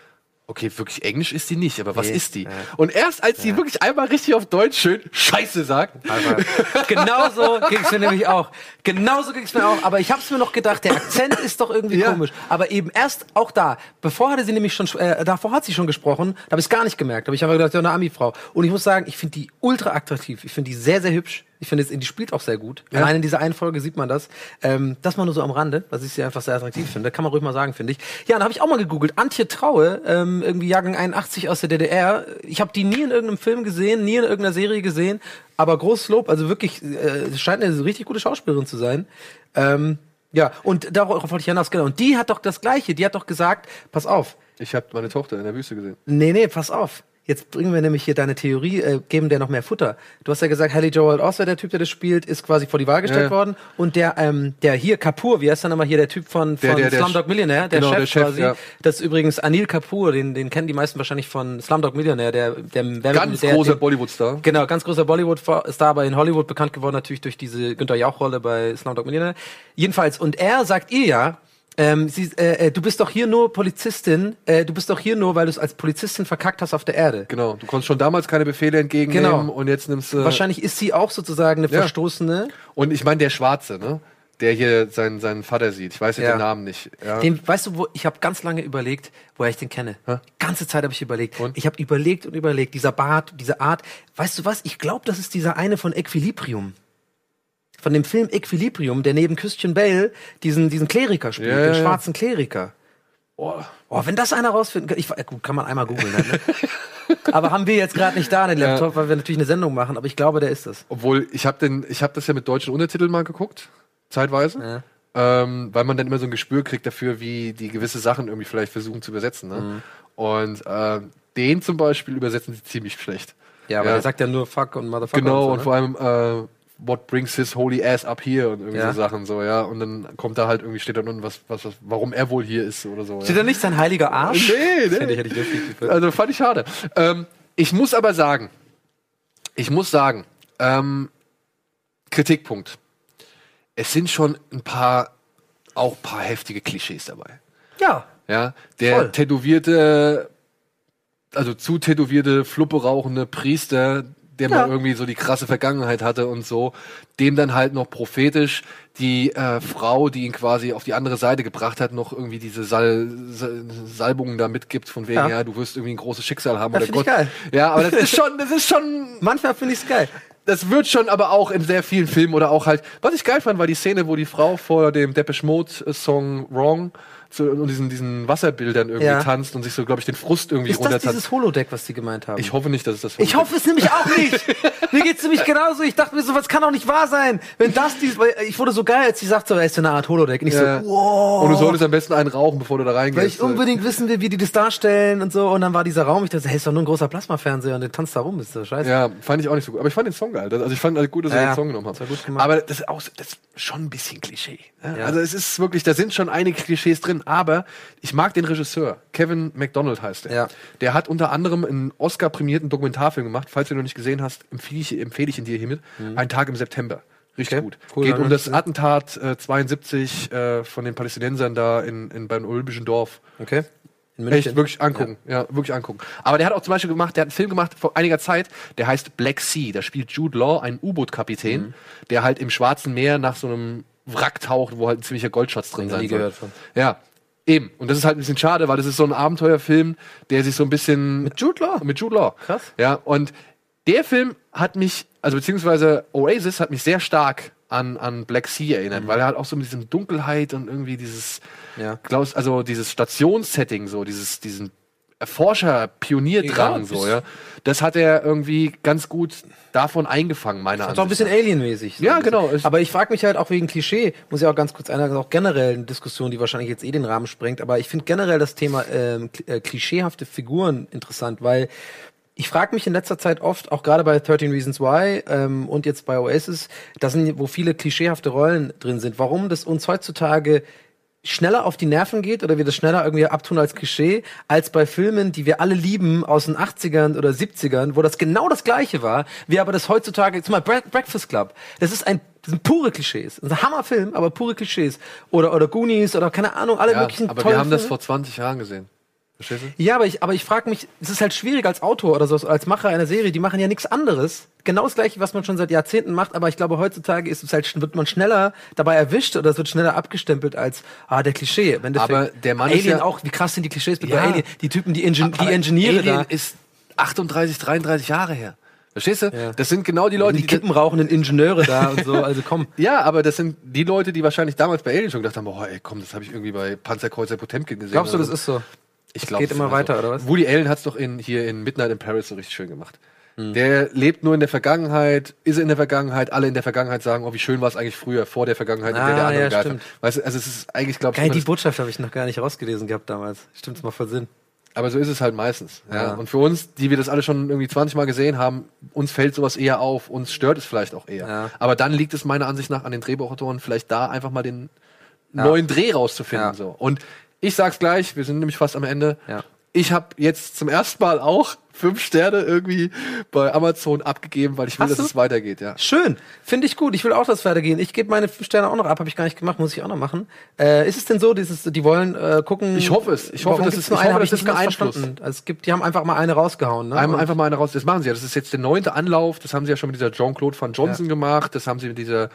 okay, wirklich Englisch ist die nicht, aber was Nee. ist die? Ja. Und erst als sie wirklich einmal richtig auf Deutsch schön Scheiße sagt, <laughs> Genauso ging es mir nämlich auch. Genauso ging es mir auch. Aber ich habe es mir noch gedacht, der Akzent ist doch irgendwie Ja. komisch. Aber eben erst auch da, bevor hatte sie nämlich schon, äh, davor hat sie schon gesprochen, da habe ich es gar nicht gemerkt. Da habe ich einfach gedacht, ja, eine Ami-Frau. Und ich muss sagen, ich finde die ultra attraktiv. Ich finde die sehr, sehr hübsch. Ich finde, die spielt auch sehr gut. Allein in dieser einen Folge sieht man das. Ähm, das mal nur so am Rande, was ich sie einfach sehr attraktiv finde. Kann man ruhig mal sagen, finde ich. Ja, dann habe ich auch mal gegoogelt. Antje Traue, ähm, irgendwie Jahrgang 81 aus der DDR. Ich habe die nie in irgendeinem Film gesehen, nie in irgendeiner Serie gesehen. Aber großes Lob, also wirklich, äh, scheint eine richtig gute Schauspielerin zu sein. Ähm, ja, und darauf wollte ich hinaus, genau. Und die hat doch das Gleiche. Die hat doch gesagt, pass auf, Ich habe meine Tochter in der Wüste gesehen. Nee, nee, pass auf. Jetzt bringen wir nämlich hier deine Theorie, äh, geben der noch mehr Futter. Du hast ja gesagt, Haley Joel Osment, der Typ, der das spielt, ist quasi vor die Wahl gestellt Ja. worden. Und der, ähm, der hier, Kapoor, wie heißt der nochmal hier, der Typ von, von Der- der- der Slumdog Millionaire, der genau, Chef der Chef, quasi. ja. Das ist übrigens Anil Kapoor, den, den kennen die meisten wahrscheinlich von Slumdog Millionaire, der, der, der Ganz der, großer Bollywood-Star. Genau, ganz großer Bollywood-Star, aber in Hollywood bekannt geworden natürlich durch diese Günther Jauch-Rolle bei Slumdog Millionaire. Jedenfalls, und er sagt ihr ja, ähm, sie, äh, äh, du bist doch hier nur Polizistin, äh, du bist doch hier nur, weil du es als Polizistin verkackt hast auf der Erde. Genau, du konntest schon damals keine Befehle entgegennehmen Genau. und jetzt nimmst du. Wahrscheinlich ist sie auch sozusagen eine Ja. Verstoßene. Und ich meine, der Schwarze, ne? Der hier seinen, seinen Vater sieht. Ich weiß jetzt Ja. den Namen nicht. Ja. Den, weißt du, wo ich habe ganz lange überlegt, woher ich den kenne. Ganze Zeit habe ich überlegt. Und? Ich habe überlegt und überlegt, dieser Bart, diese Art. Weißt du was? Ich glaube, das ist dieser eine von Equilibrium. Von dem Film Equilibrium, der neben Christian Bale diesen, diesen Kleriker spielt, Ja, den ja, ja. schwarzen Kleriker. Oh, Oh, wenn das einer rausfinden kann, ich, äh, gut, kann man einmal googeln. Ne? <laughs> aber haben wir jetzt gerade nicht da, den Laptop, weil wir natürlich eine Sendung machen, aber ich glaube, der ist das. obwohl, ich habe den, ich habe das ja mit deutschen Untertiteln mal geguckt, zeitweise. Ja. Ähm, weil man dann immer so ein Gespür kriegt dafür, wie die gewisse Sachen irgendwie vielleicht versuchen zu übersetzen. Ne? Mhm. Und äh, den zum Beispiel übersetzen sie ziemlich schlecht. Ja, aber Ja. er sagt ja nur Fuck und Motherfucker. Genau, und, und so, vor allem, äh, what brings his holy ass up here und irgendwie Ja. so Sachen so, ja. Und dann kommt da halt irgendwie, steht da unten, was, was, was, warum er wohl hier ist oder so. Steht ja. da nicht sein heiliger Arsch? Nee, nee. Hätte ich, hätte ich. Also fand ich schade. Ähm, ich muss aber sagen, ich muss sagen, ähm, Kritikpunkt. Es sind schon ein paar, auch ein paar heftige Klischees dabei. Ja. Ja, der Voll. tätowierte, also zu tätowierte, Fluppe rauchende Priester, der Ja. mal irgendwie so die krasse Vergangenheit hatte und so, dem dann halt noch prophetisch die äh, Frau, die ihn quasi auf die andere Seite gebracht hat, noch irgendwie diese Sal Sal Salbungen da mitgibt, von wegen, Ja. ja. du wirst irgendwie ein großes Schicksal haben Ja, oder find ich Gott. geil. Ja, aber das ist schon, <laughs> das ist schon Manchmal finde ich es geil. das wird schon aber auch in sehr vielen Filmen oder auch halt, was ich geil fand, war die Szene, wo die Frau vor dem Depeche Mode Song Wrong zu, und diesen, diesen Wasserbildern irgendwie Ja. tanzt und sich so, glaube ich, den Frust irgendwie Ist das runtertanzt. dieses Holodeck, was die gemeint haben? Ich hoffe nicht, dass es das Ich hoffe es nämlich auch <laughs> nicht. mir geht's nämlich genauso. Ich dachte mir so, was kann doch nicht wahr sein. Wenn das dies, weil ich wurde so geil, als sie sagt, so, er ist eine Art Holodeck. Und ich Ja. so, wow. Und du solltest am besten einen rauchen, bevor du da reingehst. weil ich unbedingt wissen will, wie die das darstellen und so. Und dann war dieser Raum, ich dachte, hey, ist doch nur ein großer Plasmafernseher und der tanzt da rum, ist so scheiße. Ja, fand ich auch nicht so gut. Aber ich fand den Song geil. Das- Also ich fand halt gut, dass Ja, er den Song genommen hat. Das. Aber das ist auch das ist schon ein bisschen Klischee. ne? Also es ist wirklich, da sind schon einige Klischees drin. Aber ich mag den Regisseur. Kevin McDonald heißt er. Ja. Der hat unter anderem einen Oscar-prämierten Dokumentarfilm gemacht. Falls du ihn noch nicht gesehen hast, empfehle ich, empfehle ich ihn dir hiermit. Ein Tag im September. Richtig Okay. gut. Cool, Geht um das Attentat äh, 72 äh, von den Palästinensern da in, in beim Olympischen Dorf. Okay. Echt, wirklich angucken. Ja. wirklich angucken. Aber der hat auch zum Beispiel gemacht, der hat einen Film gemacht vor einiger Zeit, der heißt Black Sea. Da spielt Jude Law, ein U-Boot-Kapitän, Mhm. der halt im Schwarzen Meer nach so einem Wrack taucht, wo halt ein ziemlicher Goldschatz drin sein soll. gehört von. Ja, eben. Und das ist halt ein bisschen schade, weil das ist so ein Abenteuerfilm, der sich so ein bisschen... Mit Jude Law? Mit Jude Law. Krass. Ja, und der Film hat mich, also beziehungsweise Oasis hat mich sehr stark an, an Black Sea erinnert, weil er halt auch so mit diesem Dunkelheit und irgendwie dieses, Mhm. Ja. Klaus, also dieses Stationssetting, so dieses, diesen Erforscher, Pionierdrang, Ja, so, ja. Das hat er irgendwie ganz gut davon eingefangen, meiner Das ist auch ein bisschen nach. alienmäßig. so Ja, bisschen. genau. Aber ich frage mich halt auch wegen Klischee, muss ich auch ganz kurz einer auch generell eine Diskussion, die wahrscheinlich jetzt eh den Rahmen sprengt, aber ich finde generell das Thema ähm, äh, klischeehafte Figuren interessant, weil ich frage mich in letzter Zeit oft, auch gerade bei 13 Reasons Why ähm, und jetzt bei Oasis, da sind, wo viele klischeehafte Rollen drin sind, warum das uns heutzutage schneller auf die Nerven geht oder wir das schneller irgendwie abtun als Klischee, als bei Filmen, die wir alle lieben aus den 80ern oder 70ern, wo das genau das gleiche war, wir aber das heutzutage, zum Beispiel Bre- Breakfast Club, das ist ein das sind pure Klischees. Das ist ein Hammerfilm, aber pure Klischees. Oder, oder Goonies oder keine Ahnung, alle Ja, möglichen aber wir haben das Filme. vor 20 Jahren gesehen. Verstehst du? Ja, aber ich, aber ich frage mich, es ist halt schwierig als Autor oder so, als Macher einer Serie, die machen ja nichts anderes. Genau das gleiche, was man schon seit Jahrzehnten macht, aber ich glaube, heutzutage ist es halt, wird man schneller dabei erwischt oder es wird schneller abgestempelt als, ah, der Klischee. Endeffekt. Aber der Mann Alien ist ja- auch, wie krass sind die Klischees mit Ja. bei Alien? Die Typen, die, Ingen die Aber Ingenieure Alien da. ist 38, 33 Jahre her. Verstehst du? Das sind genau die Leute, die Kippen rauchenden Ingenieure da und so. Also komm. <laughs> Ja, aber das sind die Leute, die wahrscheinlich damals bei Alien schon gedacht haben, boah, ey, komm, das habe ich irgendwie bei Panzerkreuzer Potemkin gesehen. Glaubst du, das ist so? Ich glaube, geht immer weiter, oder was? Woody Allen hat es doch in, hier in Midnight in Paris so richtig schön gemacht. Hm. Der lebt nur in der Vergangenheit, ist in der Vergangenheit, alle in der Vergangenheit sagen, oh, wie schön war es eigentlich früher, vor der Vergangenheit, in der der Ah, andere ja, geil stimmt. war. Weißt du, also es ist eigentlich, glaube ich, Geil, die Botschaft habe ich noch gar nicht rausgelesen gehabt damals. Stimmt's mal voll Sinn. aber so ist es halt meistens. Ja. Ja. Und für uns, die wir das alle schon irgendwie 20 Mal gesehen haben, uns fällt sowas eher auf, uns stört es vielleicht auch eher. Ja. Aber dann liegt es meiner Ansicht nach an den Drehbuchautoren, vielleicht da einfach mal den neuen Dreh rauszufinden. Ja. So. Und ich sag's gleich, wir sind nämlich fast am Ende. Ja. Ich habe jetzt zum ersten Mal auch fünf Sterne irgendwie bei Amazon abgegeben, weil ich will, Hast dass du? es weitergeht. Ja. Schön, finde ich gut. Ich will auch, dass es weitergehen. Ich gebe meine fünf Sterne auch noch ab, habe ich gar nicht gemacht, muss ich auch noch machen. Äh, ist es denn so, dieses, die wollen äh, gucken? Ich hoffe es. Ich hoffe, Warum das gibt's ist- nur eine? hoffe, das ist nicht ein ganz Einfluss. Also es gibt, die haben einfach mal eine rausgehauen. Ne? Einmal, einfach mal eine raus. Das machen sie ja. Das ist jetzt der neunte Anlauf. Das haben sie ja schon mit dieser Jean-Claude Van Johnson Ja. gemacht. Das haben sie mit dieser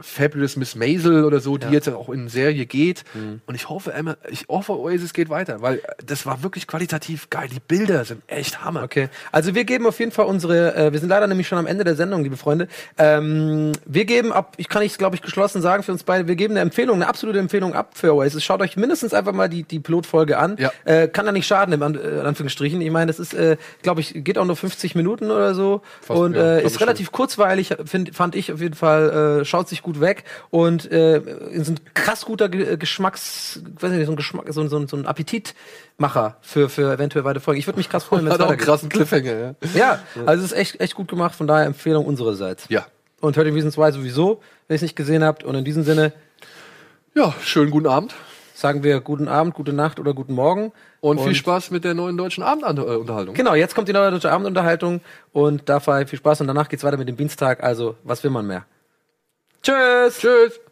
Fabulous Miss Maisel oder so, die jetzt auch in Serie geht. Mhm. Und ich hoffe, Emma, ich hoffe, Oasis geht weiter, weil das war wirklich qualitativ geil. Die Bilder sind echt Hammer. Okay, also wir geben auf jeden Fall unsere, äh, wir sind leider nämlich schon am Ende der Sendung, liebe Freunde. Ähm, wir geben ab, ich kann ich glaube ich geschlossen sagen für uns beide, wir geben eine Empfehlung, eine absolute Empfehlung ab für Oasis. Schaut euch mindestens einfach mal die, die Pilotfolge an. Ja. Äh, kann da nicht schaden, im An äh, in Anführungsstrichen. Ich meine, das ist, äh, glaube ich, geht auch nur 50 Minuten oder so Fast, und ja, äh, ist relativ kurzweilig, find, fand ich auf jeden Fall, äh, schaut sich gut weg und äh, ist ein krass guter Ge Geschmacks, weiß nicht, so ein Geschmack, so, ein- so, so ein Appetitmacher für, für eventuell weitere Folgen. Ich würde mich krass freuen, <laughs> wenn es auch einen weitergeht. krassen Cliffhanger. Ja. Ja, also es ist echt, echt gut gemacht, von daher Empfehlung unsererseits. ja. Und 30 Reasons Why sowieso, wenn ihr es nicht gesehen habt. Und in diesem Sinne Ja, schönen guten Abend sagen wir guten Abend, gute Nacht oder guten Morgen. und, viel Spaß mit der neuen deutschen Abendunterhaltung. Genau, jetzt kommt die neue deutsche Abendunterhaltung und dabei viel Spaß und danach geht's weiter mit dem Dienstag. Also, was will man mehr? Tschüss! Tschüss.